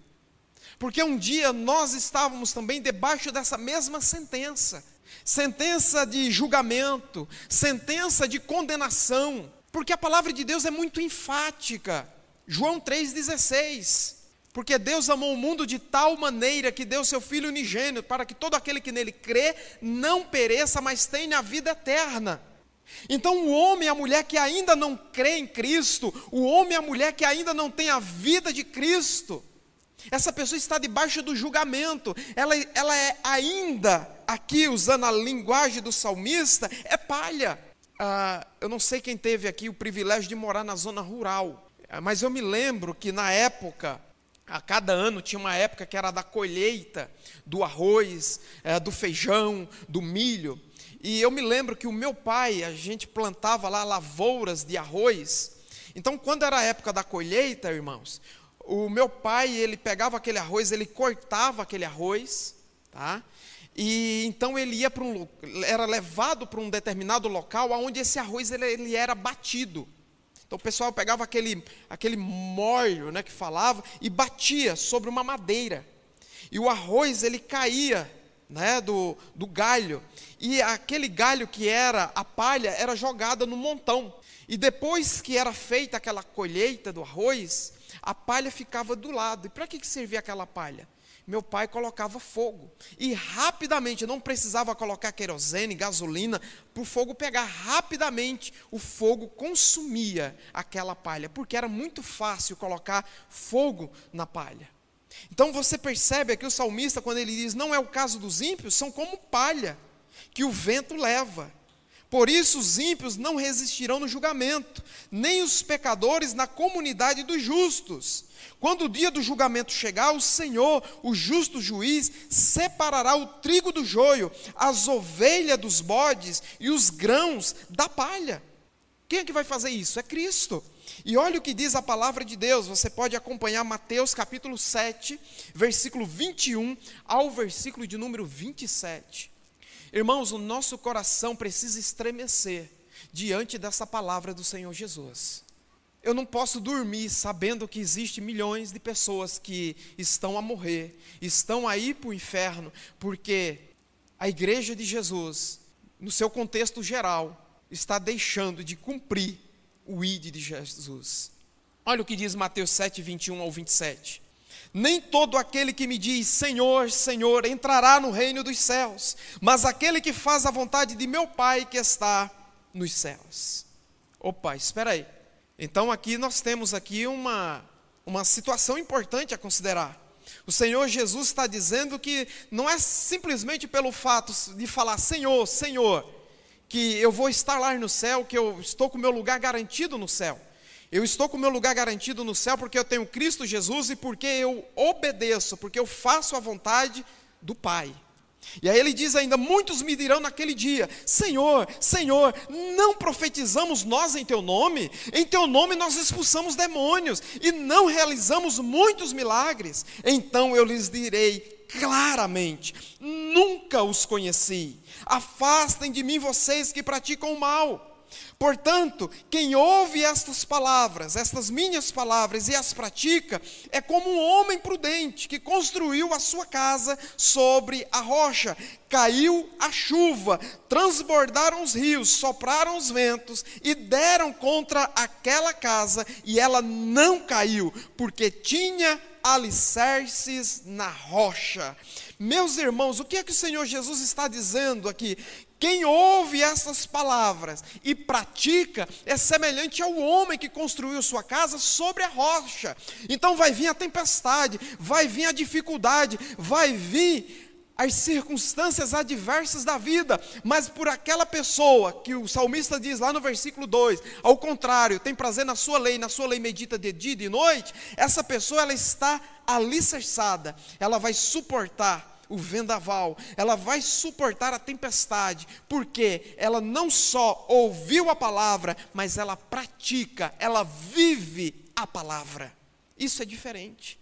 Porque um dia nós estávamos também debaixo dessa mesma sentença sentença de julgamento, sentença de condenação, porque a palavra de Deus é muito enfática. João 3,16. Porque Deus amou o mundo de tal maneira que deu seu Filho unigênito, para que todo aquele que nele crê não pereça, mas tenha a vida eterna. Então, o homem e a mulher que ainda não crê em Cristo, o homem e a mulher que ainda não tem a vida de Cristo, essa pessoa está debaixo do julgamento, ela, ela é ainda, aqui usando a linguagem do salmista, é palha. Ah, eu não sei quem teve aqui o privilégio de morar na zona rural, ah, mas eu me lembro que na época, a cada ano tinha uma época que era da colheita do arroz, eh, do feijão, do milho. E eu me lembro que o meu pai, a gente plantava lá lavouras de arroz. Então, quando era a época da colheita, irmãos, o meu pai, ele pegava aquele arroz, ele cortava aquele arroz, tá? E então ele ia para um, era levado para um determinado local onde esse arroz ele, ele, era batido. Então o pessoal pegava aquele, aquele molho, né, que falava, e batia sobre uma madeira. E o arroz ele caía, né, do, do galho. E aquele galho que era a palha era jogada no montão. E depois que era feita aquela colheita do arroz, a palha ficava do lado. E para que servia aquela palha? Meu pai colocava fogo. E rapidamente, não precisava colocar querosene, gasolina, para o fogo pegar. Rapidamente, o fogo consumia aquela palha, porque era muito fácil colocar fogo na palha. Então você percebe aqui o salmista, quando ele diz: Não é o caso dos ímpios, são como palha, que o vento leva. Por isso os ímpios não resistirão no julgamento, nem os pecadores na comunidade dos justos. Quando o dia do julgamento chegar, o Senhor, o justo juiz, separará o trigo do joio, as ovelhas dos bodes e os grãos da palha. Quem é que vai fazer isso? É Cristo. E olha o que diz a palavra de Deus, você pode acompanhar Mateus capítulo 7, versículo 21 ao versículo de número 27. Irmãos, o nosso coração precisa estremecer diante dessa palavra do Senhor Jesus. Eu não posso dormir sabendo que existe milhões de pessoas que estão a morrer, estão aí para o inferno, porque a igreja de Jesus, no seu contexto geral, está deixando de cumprir o ID de Jesus. Olha o que diz Mateus 7, 21 ao 27. Nem todo aquele que me diz Senhor, Senhor entrará no reino dos céus, mas aquele que faz a vontade de meu Pai que está nos céus. Opa, espera aí. Então aqui nós temos aqui uma, uma situação importante a considerar. O Senhor Jesus está dizendo que não é simplesmente pelo fato de falar Senhor, Senhor, que eu vou estar lá no céu, que eu estou com o meu lugar garantido no céu. Eu estou com o meu lugar garantido no céu porque eu tenho Cristo Jesus e porque eu obedeço, porque eu faço a vontade do Pai. E aí ele diz ainda: Muitos me dirão naquele dia: Senhor, Senhor, não profetizamos nós em teu nome? Em teu nome nós expulsamos demônios e não realizamos muitos milagres. Então eu lhes direi claramente: Nunca os conheci. Afastem de mim vocês que praticam o mal. Portanto, quem ouve estas palavras, estas minhas palavras e as pratica, é como um homem prudente que construiu a sua casa sobre a rocha. Caiu a chuva, transbordaram os rios, sopraram os ventos e deram contra aquela casa, e ela não caiu, porque tinha alicerces na rocha. Meus irmãos, o que é que o Senhor Jesus está dizendo aqui? Quem ouve essas palavras e pratica é semelhante ao homem que construiu sua casa sobre a rocha. Então vai vir a tempestade, vai vir a dificuldade, vai vir as circunstâncias adversas da vida, mas por aquela pessoa que o salmista diz lá no versículo 2, ao contrário, tem prazer na sua lei, na sua lei medita de dia e de noite, essa pessoa ela está alicerçada, ela vai suportar o vendaval, ela vai suportar a tempestade, porque ela não só ouviu a palavra, mas ela pratica, ela vive a palavra. Isso é diferente.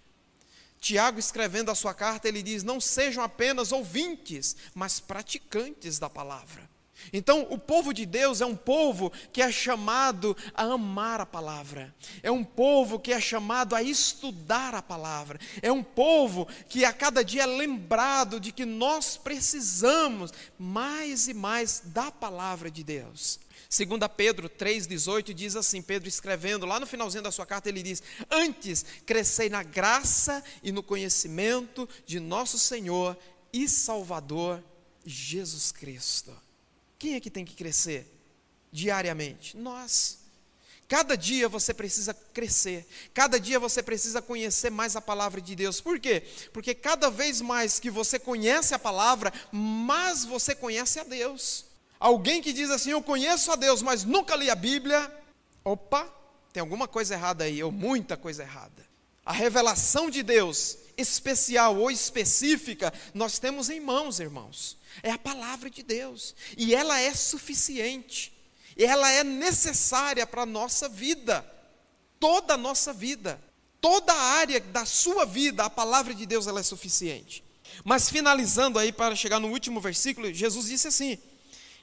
Tiago, escrevendo a sua carta, ele diz: Não sejam apenas ouvintes, mas praticantes da palavra. Então, o povo de Deus é um povo que é chamado a amar a palavra, é um povo que é chamado a estudar a palavra, é um povo que a cada dia é lembrado de que nós precisamos mais e mais da palavra de Deus. Segunda Pedro 3:18 diz assim, Pedro escrevendo lá no finalzinho da sua carta, ele diz: "Antes crescei na graça e no conhecimento de nosso Senhor e Salvador Jesus Cristo." Quem é que tem que crescer diariamente? Nós. Cada dia você precisa crescer, cada dia você precisa conhecer mais a palavra de Deus. Por quê? Porque cada vez mais que você conhece a palavra, mais você conhece a Deus. Alguém que diz assim: Eu conheço a Deus, mas nunca li a Bíblia. Opa, tem alguma coisa errada aí, ou muita coisa errada. A revelação de Deus, especial ou específica, nós temos em mãos, irmãos. É a palavra de Deus. E ela é suficiente. Ela é necessária para a nossa vida. Toda a nossa vida. Toda a área da sua vida, a palavra de Deus ela é suficiente. Mas finalizando aí para chegar no último versículo, Jesus disse assim: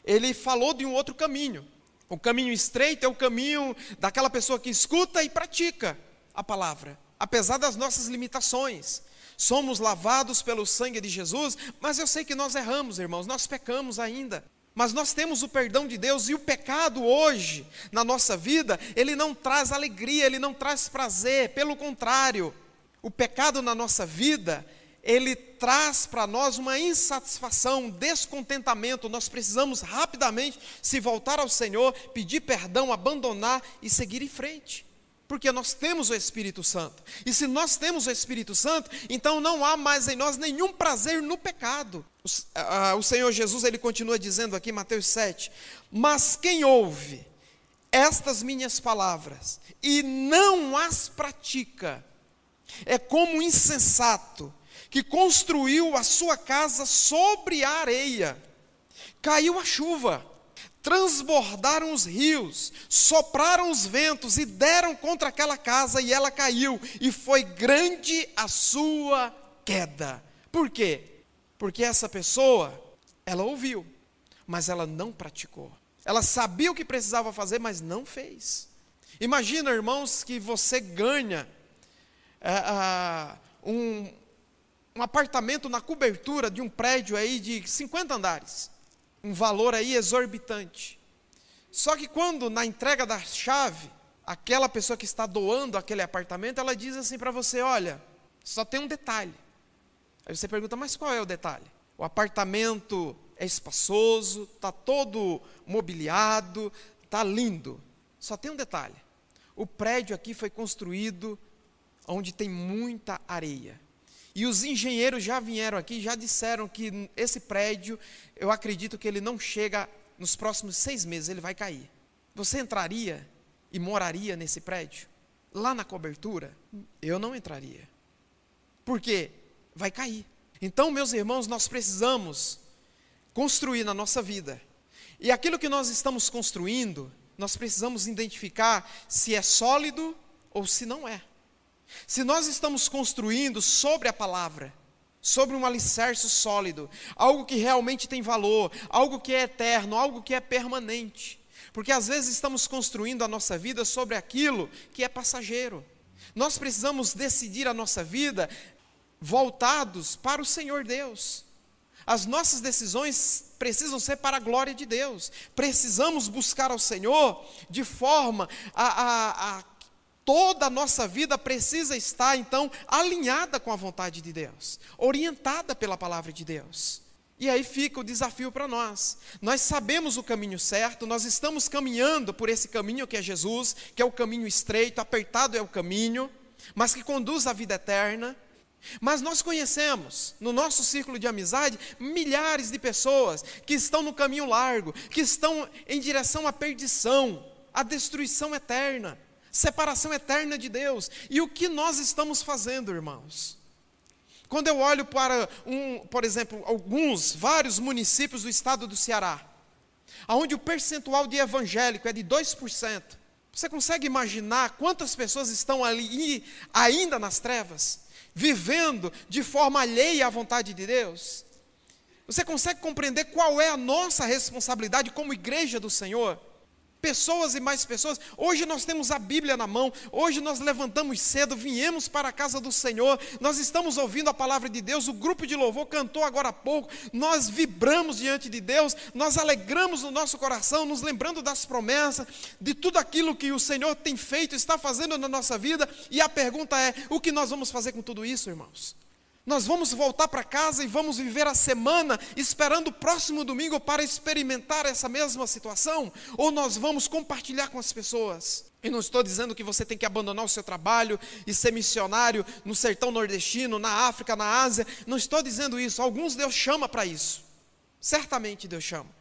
ele falou de um outro caminho. O caminho estreito é o caminho daquela pessoa que escuta e pratica a palavra, apesar das nossas limitações. Somos lavados pelo sangue de Jesus, mas eu sei que nós erramos, irmãos, nós pecamos ainda. Mas nós temos o perdão de Deus e o pecado hoje, na nossa vida, ele não traz alegria, ele não traz prazer, pelo contrário, o pecado na nossa vida, ele traz para nós uma insatisfação, um descontentamento. Nós precisamos rapidamente se voltar ao Senhor, pedir perdão, abandonar e seguir em frente. Porque nós temos o Espírito Santo. E se nós temos o Espírito Santo, então não há mais em nós nenhum prazer no pecado. O, Senhor Jesus, ele continua dizendo aqui, Mateus 7: Mas quem ouve estas minhas palavras e não as pratica, é como um insensato que construiu a sua casa sobre a areia. Caiu a chuva, transbordaram os rios, sopraram os ventos e deram contra aquela casa e ela caiu, e foi grande a sua queda. Por quê? Porque essa pessoa, ela ouviu, mas ela não praticou. Ela sabia o que precisava fazer, mas não fez. Imagina, irmãos, que você ganha é, um, um apartamento na cobertura de um prédio aí de 50 andares. Um valor aí exorbitante. Só que quando na entrega da chave, aquela pessoa que está doando aquele apartamento, ela diz assim para você: "Olha, só tem um detalhe". Aí você pergunta: "Mas qual é o detalhe?" O apartamento é espaçoso, está todo mobiliado, está lindo. Só tem um detalhe: o prédio aqui foi construído onde tem muita areia. E os engenheiros já vieram aqui, já disseram que esse prédio, eu acredito que ele não chega nos próximos seis meses, ele vai cair. Você entraria e moraria nesse prédio? Lá na cobertura? Eu não entraria. Por quê? Vai cair. Então, meus irmãos, nós precisamos construir na nossa vida. E aquilo que nós estamos construindo, nós precisamos identificar se é sólido ou se não é. Se nós estamos construindo sobre a palavra, sobre um alicerce sólido, algo que realmente tem valor, algo que é eterno, algo que é permanente. Porque às vezes estamos construindo a nossa vida sobre aquilo que é passageiro. Nós precisamos decidir a nossa vida voltados para o Senhor Deus. As nossas decisões precisam ser para a glória de Deus. Precisamos buscar ao Senhor de forma a, a, a Toda a nossa vida precisa estar, então, alinhada com a vontade de Deus, orientada pela palavra de Deus. E aí fica o desafio para nós. Nós sabemos o caminho certo, nós estamos caminhando por esse caminho que é Jesus, que é o caminho estreito, apertado é o caminho, mas que conduz à vida eterna. Mas nós conhecemos, no nosso círculo de amizade, milhares de pessoas que estão no caminho largo, que estão em direção à perdição, à destruição eterna, separação eterna de Deus. E o que nós estamos fazendo, irmãos? Quando eu olho para, um, por exemplo, alguns, vários municípios do estado do Ceará, onde o percentual de evangélico é de 2%, você consegue imaginar quantas pessoas estão ali ainda nas trevas? vivendo de forma alheia à vontade de Deus? Você consegue compreender qual é a nossa responsabilidade como igreja do Senhor? Pessoas e mais pessoas. Hoje nós temos a Bíblia na mão, hoje nós levantamos cedo, viemos para a casa do Senhor, nós estamos ouvindo a palavra de Deus, o grupo de louvor cantou agora há pouco, nós vibramos diante de Deus, nós alegramos no nosso coração, nos lembrando das promessas, de tudo aquilo que o Senhor tem feito, está fazendo na nossa vida, e a pergunta é: o que nós vamos fazer com tudo isso, irmãos? Nós vamos voltar para casa e vamos viver a semana esperando o próximo domingo para experimentar essa mesma situação? Ou nós vamos compartilhar com as pessoas? E não estou dizendo que você tem que abandonar o seu trabalho e ser missionário no sertão nordestino, na África, na Ásia. Não estou dizendo isso. Alguns Deus chama para isso. Certamente Deus chama.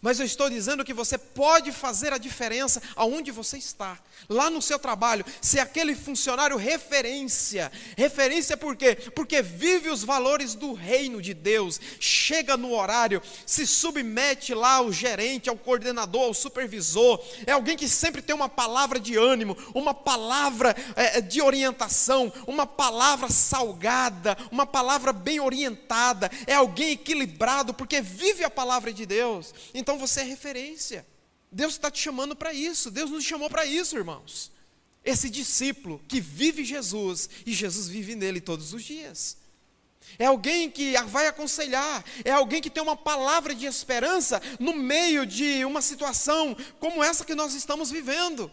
Mas eu estou dizendo que você pode fazer a diferença aonde você está, lá no seu trabalho, ser aquele funcionário referência. Referência por quê? Porque vive os valores do reino de Deus, chega no horário, se submete lá ao gerente, ao coordenador, ao supervisor. É alguém que sempre tem uma palavra de ânimo, uma palavra é, é de orientação, uma palavra salgada, uma palavra bem orientada. É alguém equilibrado, porque vive a palavra de Deus. Então você é referência. Deus está te chamando para isso. Deus nos chamou para isso, irmãos. Esse discípulo que vive Jesus e Jesus vive nele todos os dias. É alguém que vai aconselhar, é alguém que tem uma palavra de esperança no meio de uma situação como essa que nós estamos vivendo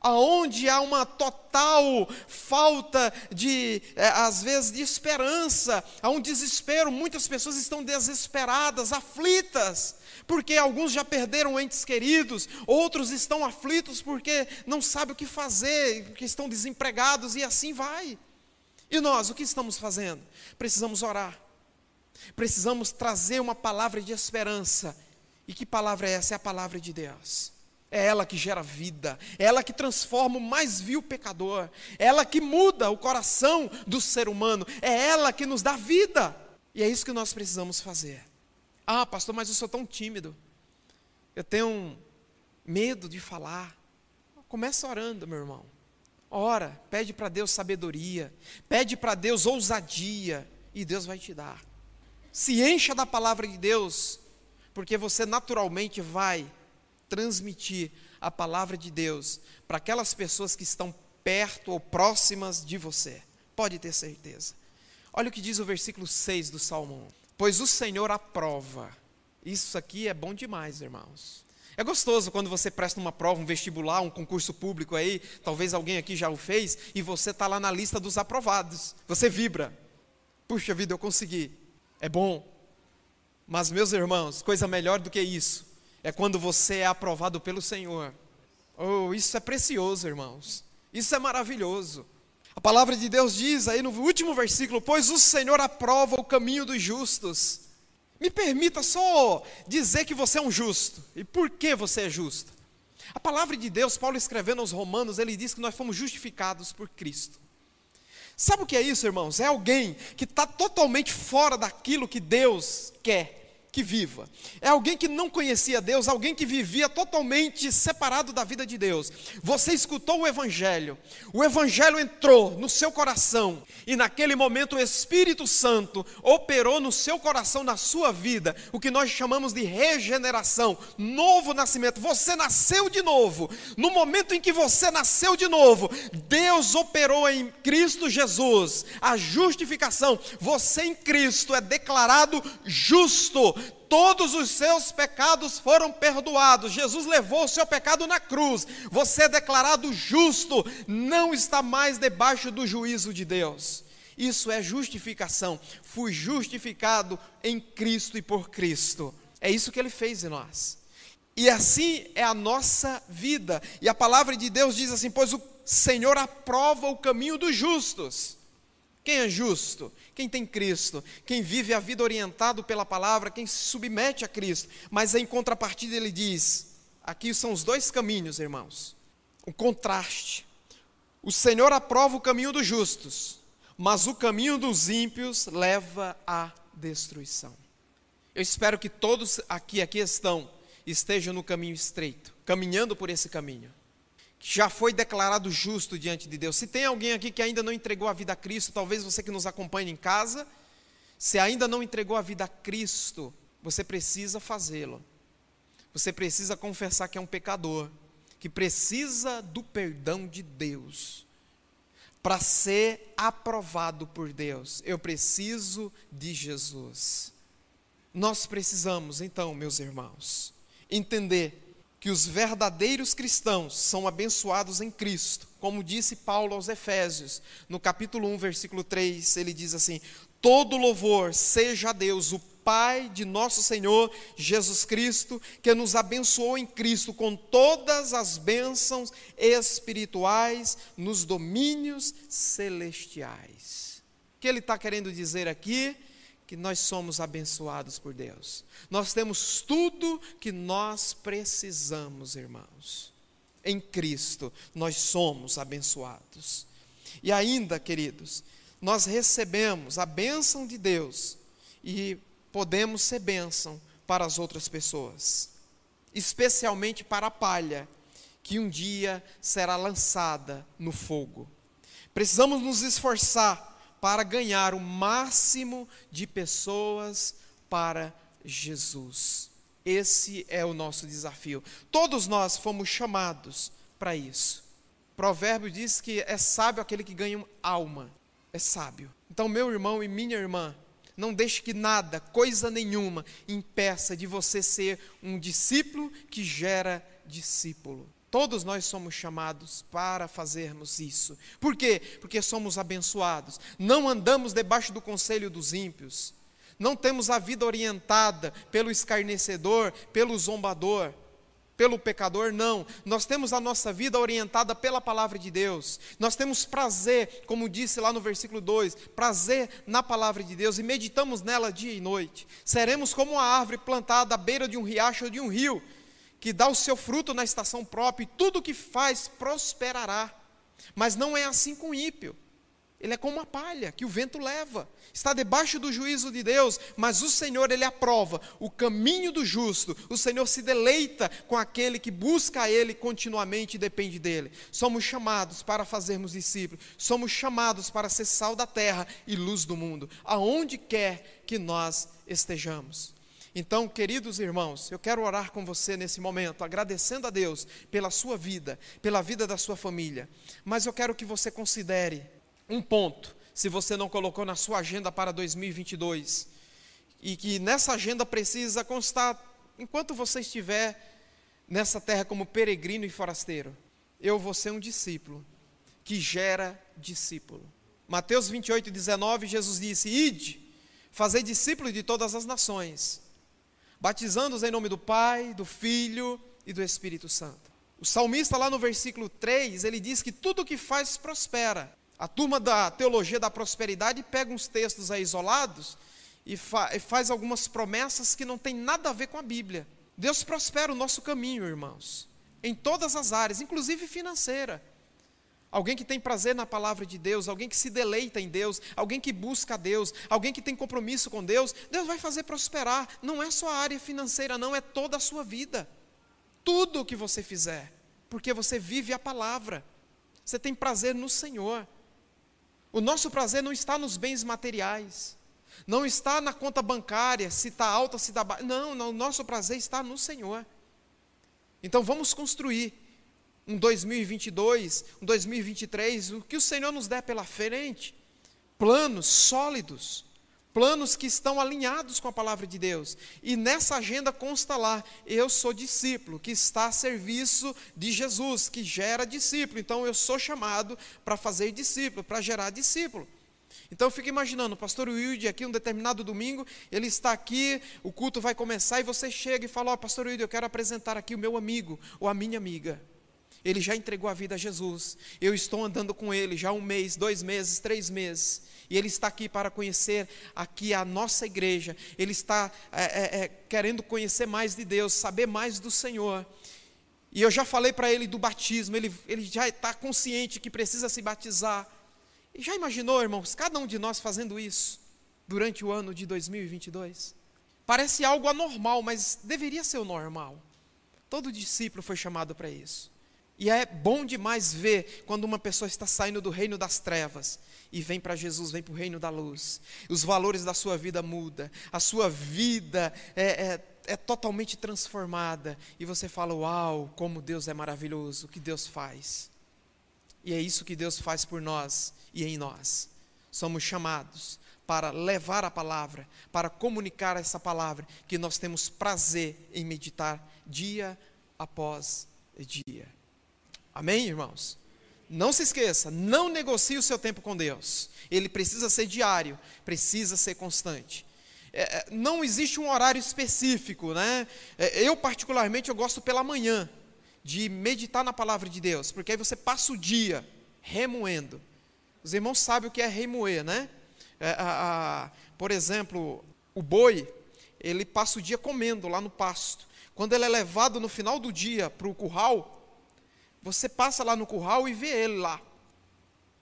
aonde há uma total falta de, é, às vezes, de esperança, há um desespero, muitas pessoas estão desesperadas, aflitas, porque alguns já perderam entes queridos, outros estão aflitos porque não sabem o que fazer, porque estão desempregados e assim vai. E nós, o que estamos fazendo? Precisamos orar, precisamos trazer uma palavra de esperança. E que palavra é essa? É a palavra de Deus. É ela que gera vida, é ela que transforma o mais vil pecador, é ela que muda o coração do ser humano, é ela que nos dá vida. E é isso que nós precisamos fazer. Ah, pastor, mas eu sou tão tímido, eu tenho medo de falar. Começa orando, meu irmão. Ora, pede para Deus sabedoria, pede para Deus ousadia, e Deus vai te dar. Se encha da palavra de Deus, porque você naturalmente vai transmitir a palavra de Deus para aquelas pessoas que estão perto ou próximas de você. Pode ter certeza. Olha o que diz o versículo 6 do Salmo 1. Pois o Senhor aprova. Isso aqui é bom demais, irmãos. É gostoso quando você presta uma prova, um vestibular, um concurso público aí, talvez alguém aqui já o fez, e você está lá na lista dos aprovados. Você vibra. Puxa vida, eu consegui. É bom. Mas, meus irmãos, coisa melhor do que isso é quando você é aprovado pelo Senhor. Oh, isso é precioso, irmãos. Isso é maravilhoso. A palavra de Deus diz aí no último versículo: Pois o Senhor aprova o caminho dos justos. Me permita só dizer que você é um justo. E por que você é justo? A palavra de Deus, Paulo escrevendo aos Romanos, ele diz que nós fomos justificados por Cristo. Sabe o que é isso, irmãos? É alguém que está totalmente fora daquilo que Deus quer que viva. É alguém que não conhecia Deus, alguém que vivia totalmente separado da vida de Deus. Você escutou o Evangelho, o Evangelho entrou no seu coração, e naquele momento o Espírito Santo operou no seu coração, na sua vida, o que nós chamamos de regeneração, novo nascimento. Você nasceu de novo. No momento em que você nasceu de novo, Deus operou em Cristo Jesus a justificação. Você em Cristo é declarado justo todos os seus pecados foram perdoados. Jesus levou o seu pecado na cruz. Você é declarado justo, não está mais debaixo do juízo de Deus. Isso é justificação. Fui justificado em Cristo e por Cristo. É isso que ele fez em nós. E assim é a nossa vida. E a palavra de Deus diz assim: Pois o Senhor aprova o caminho dos justos. Quem é justo? Quem tem Cristo? Quem vive a vida orientado pela palavra, quem se submete a Cristo. Mas em contrapartida ele diz: aqui são os dois caminhos, irmãos. O contraste. O Senhor aprova o caminho dos justos, mas o caminho dos ímpios leva à destruição. Eu espero que todos aqui, aqui estão, estejam no caminho estreito, caminhando por esse caminho. Já foi declarado justo diante de Deus. Se tem alguém aqui que ainda não entregou a vida a Cristo, talvez você que nos acompanha em casa, se ainda não entregou a vida a Cristo, você precisa fazê-lo. Você precisa confessar que é um pecador, que precisa do perdão de Deus. Para ser aprovado por Deus, eu preciso de Jesus. Nós precisamos, então, meus irmãos, entender que os verdadeiros cristãos são abençoados em Cristo. Como disse Paulo aos Efésios, no capítulo 1, versículo 3, ele diz assim: Todo louvor seja a Deus, o Pai de nosso Senhor Jesus Cristo, que nos abençoou em Cristo com todas as bênçãos espirituais nos domínios celestiais. O que ele está querendo dizer aqui? Que nós somos abençoados por Deus. Nós temos tudo que nós precisamos, irmãos. Em Cristo nós somos abençoados. E ainda, queridos, nós recebemos a bênção de Deus e podemos ser bênção para as outras pessoas, especialmente para a palha que um dia será lançada no fogo. Precisamos nos esforçar para ganhar o máximo de pessoas para Jesus. Esse é o nosso desafio. Todos nós fomos chamados para isso. O provérbio diz que é sábio aquele que ganha alma. É sábio. Então, meu irmão e minha irmã, não deixe que nada, coisa nenhuma, impeça de você ser um discípulo que gera discípulo. Todos nós somos chamados para fazermos isso. Por quê? Porque somos abençoados. Não andamos debaixo do conselho dos ímpios. Não temos a vida orientada pelo escarnecedor, pelo zombador, pelo pecador, não. Nós temos a nossa vida orientada pela palavra de Deus. Nós temos prazer, como disse lá no versículo 2, prazer na palavra de Deus e meditamos nela dia e noite. Seremos como uma árvore plantada à beira de um riacho ou de um rio que dá o seu fruto na estação própria, e tudo que faz prosperará. Mas não é assim com o ímpio. Ele é como uma palha que o vento leva. Está debaixo do juízo de Deus, mas o Senhor ele aprova o caminho do justo. O Senhor se deleita com aquele que busca a ele continuamente e depende dele. Somos chamados para fazermos discípulos. Somos chamados para ser sal da terra e luz do mundo, aonde quer que nós estejamos. Então, queridos irmãos, eu quero orar com você nesse momento, agradecendo a Deus pela sua vida, pela vida da sua família. Mas eu quero que você considere um ponto, se você não colocou na sua agenda para 2022, e que nessa agenda precisa constar, enquanto você estiver nessa terra como peregrino e forasteiro, eu vou ser um discípulo que gera discípulo. Mateus 28, 19, Jesus disse: Ide, fazei discípulos de todas as nações batizando-os em nome do Pai, do Filho e do Espírito Santo. O salmista, lá no versículo 3, ele diz que tudo que faz prospera. A turma da teologia da prosperidade pega uns textos aí isolados e, fa e faz algumas promessas que não tem nada a ver com a Bíblia. Deus prospera o nosso caminho, irmãos, em todas as áreas, inclusive financeira alguém que tem prazer na palavra de Deus, alguém que se deleita em Deus, alguém que busca a Deus, alguém que tem compromisso com Deus, Deus vai fazer prosperar. Não é só a área financeira, não, é toda a sua vida. Tudo o que você fizer, porque você vive a palavra. Você tem prazer no Senhor. O nosso prazer não está nos bens materiais, não está na conta bancária, se está alta, se está baixa. Não, não, o nosso prazer está no Senhor. Então vamos construir um 2022, um 2023, o que o Senhor nos der pela frente, planos sólidos, planos que estão alinhados com a palavra de Deus. E nessa agenda consta lá: eu sou discípulo, que está a serviço de Jesus, que gera discípulo. Então eu sou chamado para fazer discípulo, para gerar discípulo. Então eu fico imaginando, o pastor Wilde aqui, um determinado domingo, ele está aqui, o culto vai começar e você chega e fala: Ó, oh, pastor Wilde, eu quero apresentar aqui o meu amigo ou a minha amiga. Ele já entregou a vida a Jesus. Eu estou andando com ele já um mês, dois meses, três meses. E ele está aqui para conhecer aqui a nossa igreja. Ele está é, é, é, querendo conhecer mais de Deus, saber mais do Senhor. E eu já falei para ele do batismo. Ele, ele já está consciente que precisa se batizar. E já imaginou, irmãos, cada um de nós fazendo isso durante o ano de 2022? Parece algo anormal, mas deveria ser o normal. Todo discípulo foi chamado para isso. E é bom demais ver quando uma pessoa está saindo do reino das trevas e vem para Jesus, vem para o reino da luz. Os valores da sua vida mudam, a sua vida é, é, é totalmente transformada. E você fala: Uau, como Deus é maravilhoso, o que Deus faz. E é isso que Deus faz por nós e em nós. Somos chamados para levar a palavra, para comunicar essa palavra que nós temos prazer em meditar dia após dia. Amém, irmãos? Não se esqueça, não negocie o seu tempo com Deus. Ele precisa ser diário, precisa ser constante. É, é não existe um horário específico, né? É, eu particularmente eu gosto pela manhã de meditar na palavra de Deus, porque aí você passa o dia remoendo. Os irmãos sabem o que é remoer, né? É, a, a, por exemplo, o boi, ele passa o dia comendo lá no pasto. Quando ele é levado no final do dia para o curral, você passa lá no curral e vê ele lá.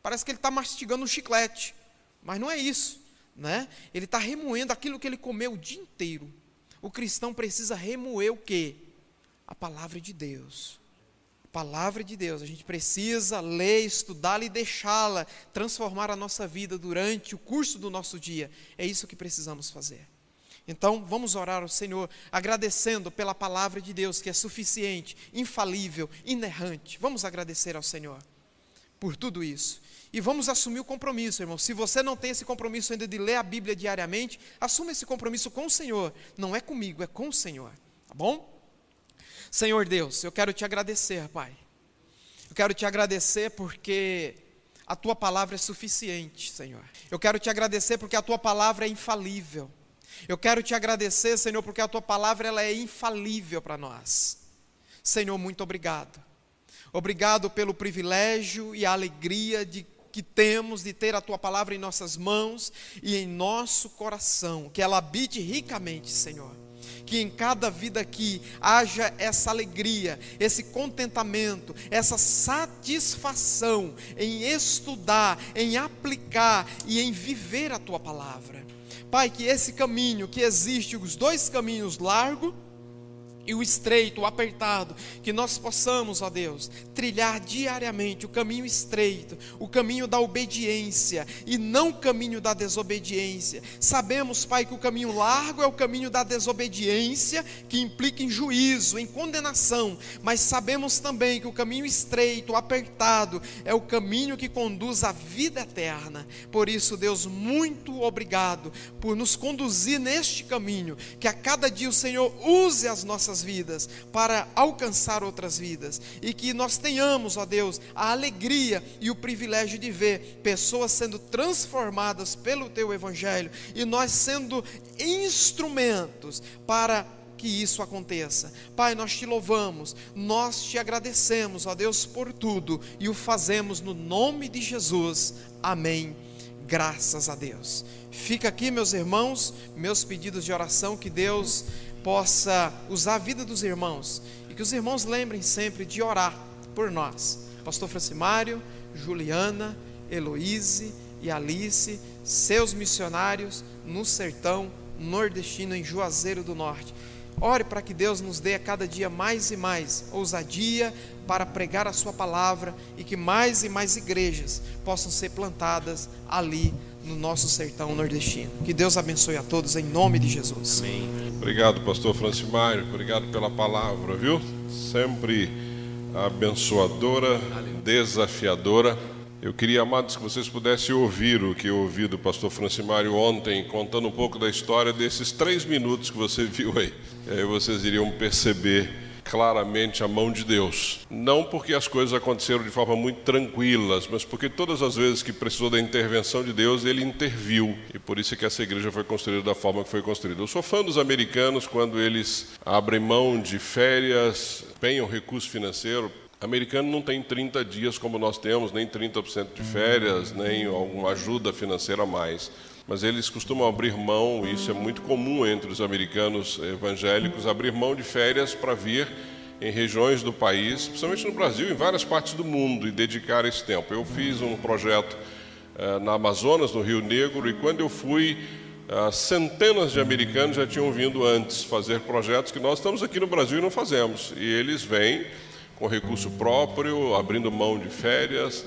Parece que ele está mastigando um chiclete, mas não é isso, né? Ele está remoendo aquilo que ele comeu o dia inteiro. O cristão precisa remoer o quê? A palavra de Deus. A palavra de Deus. A gente precisa ler, estudá-la e deixá-la transformar a nossa vida durante o curso do nosso dia. É isso que precisamos fazer. Então, vamos orar ao Senhor, agradecendo pela palavra de Deus, que é suficiente, infalível, inerrante. Vamos agradecer ao Senhor por tudo isso. E vamos assumir o compromisso, irmão. Se você não tem esse compromisso ainda de ler a Bíblia diariamente, assuma esse compromisso com o Senhor. Não é comigo, é com o Senhor. Tá bom? Senhor Deus, eu quero te agradecer, Pai. Eu quero te agradecer porque a tua palavra é suficiente, Senhor. Eu quero te agradecer porque a tua palavra é infalível. Eu quero te agradecer, Senhor, porque a tua palavra ela é infalível para nós. Senhor, muito obrigado. Obrigado pelo privilégio e a alegria de que temos de ter a tua palavra em nossas mãos e em nosso coração, que ela habite ricamente, Senhor que em cada vida aqui haja essa alegria, esse contentamento, essa satisfação em estudar, em aplicar e em viver a tua palavra. Pai, que esse caminho que existe, os dois caminhos largo e o estreito, o apertado, que nós possamos, ó Deus, trilhar diariamente o caminho estreito, o caminho da obediência e não o caminho da desobediência. Sabemos, Pai, que o caminho largo é o caminho da desobediência, que implica em juízo, em condenação, mas sabemos também que o caminho estreito, o apertado, é o caminho que conduz à vida eterna. Por isso, Deus, muito obrigado por nos conduzir neste caminho, que a cada dia o Senhor use as nossas nossas vidas, para alcançar outras vidas, e que nós tenhamos, ó Deus, a alegria e o privilégio de ver pessoas sendo transformadas pelo Teu Evangelho e nós sendo instrumentos para que isso aconteça. Pai, nós te louvamos, nós te agradecemos, ó Deus, por tudo e o fazemos no nome de Jesus. Amém. Graças a Deus. Fica aqui, meus irmãos, meus pedidos de oração, que Deus possa usar a vida dos irmãos e que os irmãos lembrem sempre de orar por nós. Pastor Francimário, Juliana, Heloíse e Alice, seus missionários no sertão nordestino em Juazeiro do Norte. Ore para que Deus nos dê a cada dia mais e mais ousadia para pregar a Sua palavra e que mais e mais igrejas possam ser plantadas ali no nosso sertão nordestino. Que Deus abençoe a todos em nome de Jesus. Amém. Obrigado, pastor Francimário. Obrigado pela palavra, viu? Sempre abençoadora, desafiadora. Eu queria, amados, que vocês pudessem ouvir o que eu ouvi do pastor Francimário ontem, contando um pouco da história desses três minutos que você viu aí. E aí vocês iriam perceber claramente a mão de Deus. Não porque as coisas aconteceram de forma muito tranquilas, mas porque todas as vezes que precisou da intervenção de Deus, ele interviu. E por isso é que essa igreja foi construída da forma que foi construída. Eu sou fã dos americanos quando eles abrem mão de férias, empenham recurso financeiro Americano não tem 30 dias como nós temos, nem 30% de férias, nem alguma ajuda financeira a mais. Mas eles costumam abrir mão, isso é muito comum entre os americanos evangélicos, abrir mão de férias para vir em regiões do país, principalmente no Brasil, em várias partes do mundo, e dedicar esse tempo. Eu fiz um projeto uh, na Amazonas, no Rio Negro, e quando eu fui, uh, centenas de americanos já tinham vindo antes fazer projetos que nós estamos aqui no Brasil e não fazemos. E eles vêm com recurso próprio, abrindo mão de férias.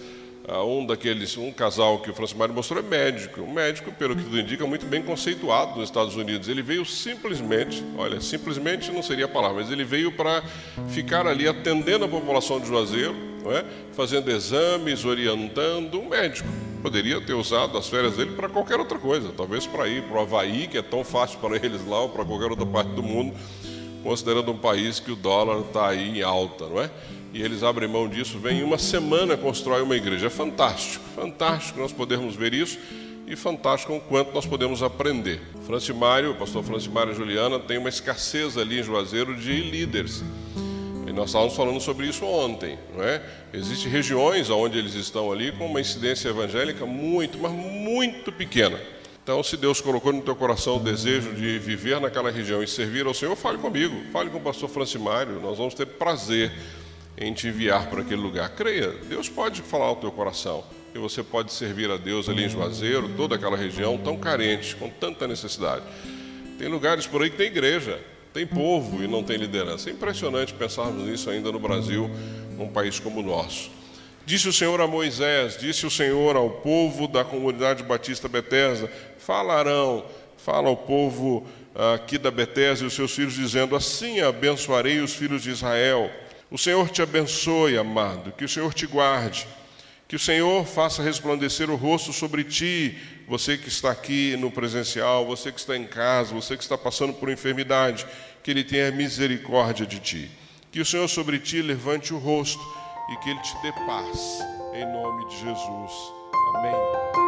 Uh, um daqueles, um casal que o Francimário mostrou é médico. Um médico, pelo que tudo indica, muito bem conceituado nos Estados Unidos. Ele veio simplesmente, olha, simplesmente não seria a palavra, mas ele veio para ficar ali atendendo a população de Juazeiro, não é? fazendo exames, orientando. Um médico. Poderia ter usado as férias dele para qualquer outra coisa, talvez para ir para o Havaí, que é tão fácil para eles lá, ou para qualquer outra parte do mundo considerando um país que o dólar está aí em alta, não é? E eles abrem mão disso, vem em uma semana constrói uma igreja. É fantástico, fantástico nós podermos ver isso e fantástico o quanto nós podemos aprender. Francimário, o pastor Francimário Juliana, tem uma escassez ali em Juazeiro de líderes. E nós estávamos falando sobre isso ontem, não é? Existem regiões onde eles estão ali com uma incidência evangélica muito, mas muito pequena. Então, se Deus colocou no teu coração o desejo de viver naquela região e servir ao Senhor, fale comigo, fale com o pastor Francimário, nós vamos ter prazer em te enviar para aquele lugar. Creia, Deus pode falar ao teu coração que você pode servir a Deus ali em Juazeiro, toda aquela região tão carente, com tanta necessidade. Tem lugares por aí que tem igreja, tem povo e não tem liderança. É impressionante pensarmos nisso ainda no Brasil, num país como o nosso. Disse o Senhor a Moisés, disse o Senhor ao povo da comunidade batista Betesda, falarão, fala ao povo aqui da Betesda e os seus filhos, dizendo: Assim abençoarei os filhos de Israel. O Senhor te abençoe, amado, que o Senhor te guarde, que o Senhor faça resplandecer o rosto sobre ti, você que está aqui no presencial, você que está em casa, você que está passando por enfermidade, que Ele tenha misericórdia de ti. Que o Senhor sobre ti levante o rosto e que Ele te dê paz, em nome de Jesus. Amém.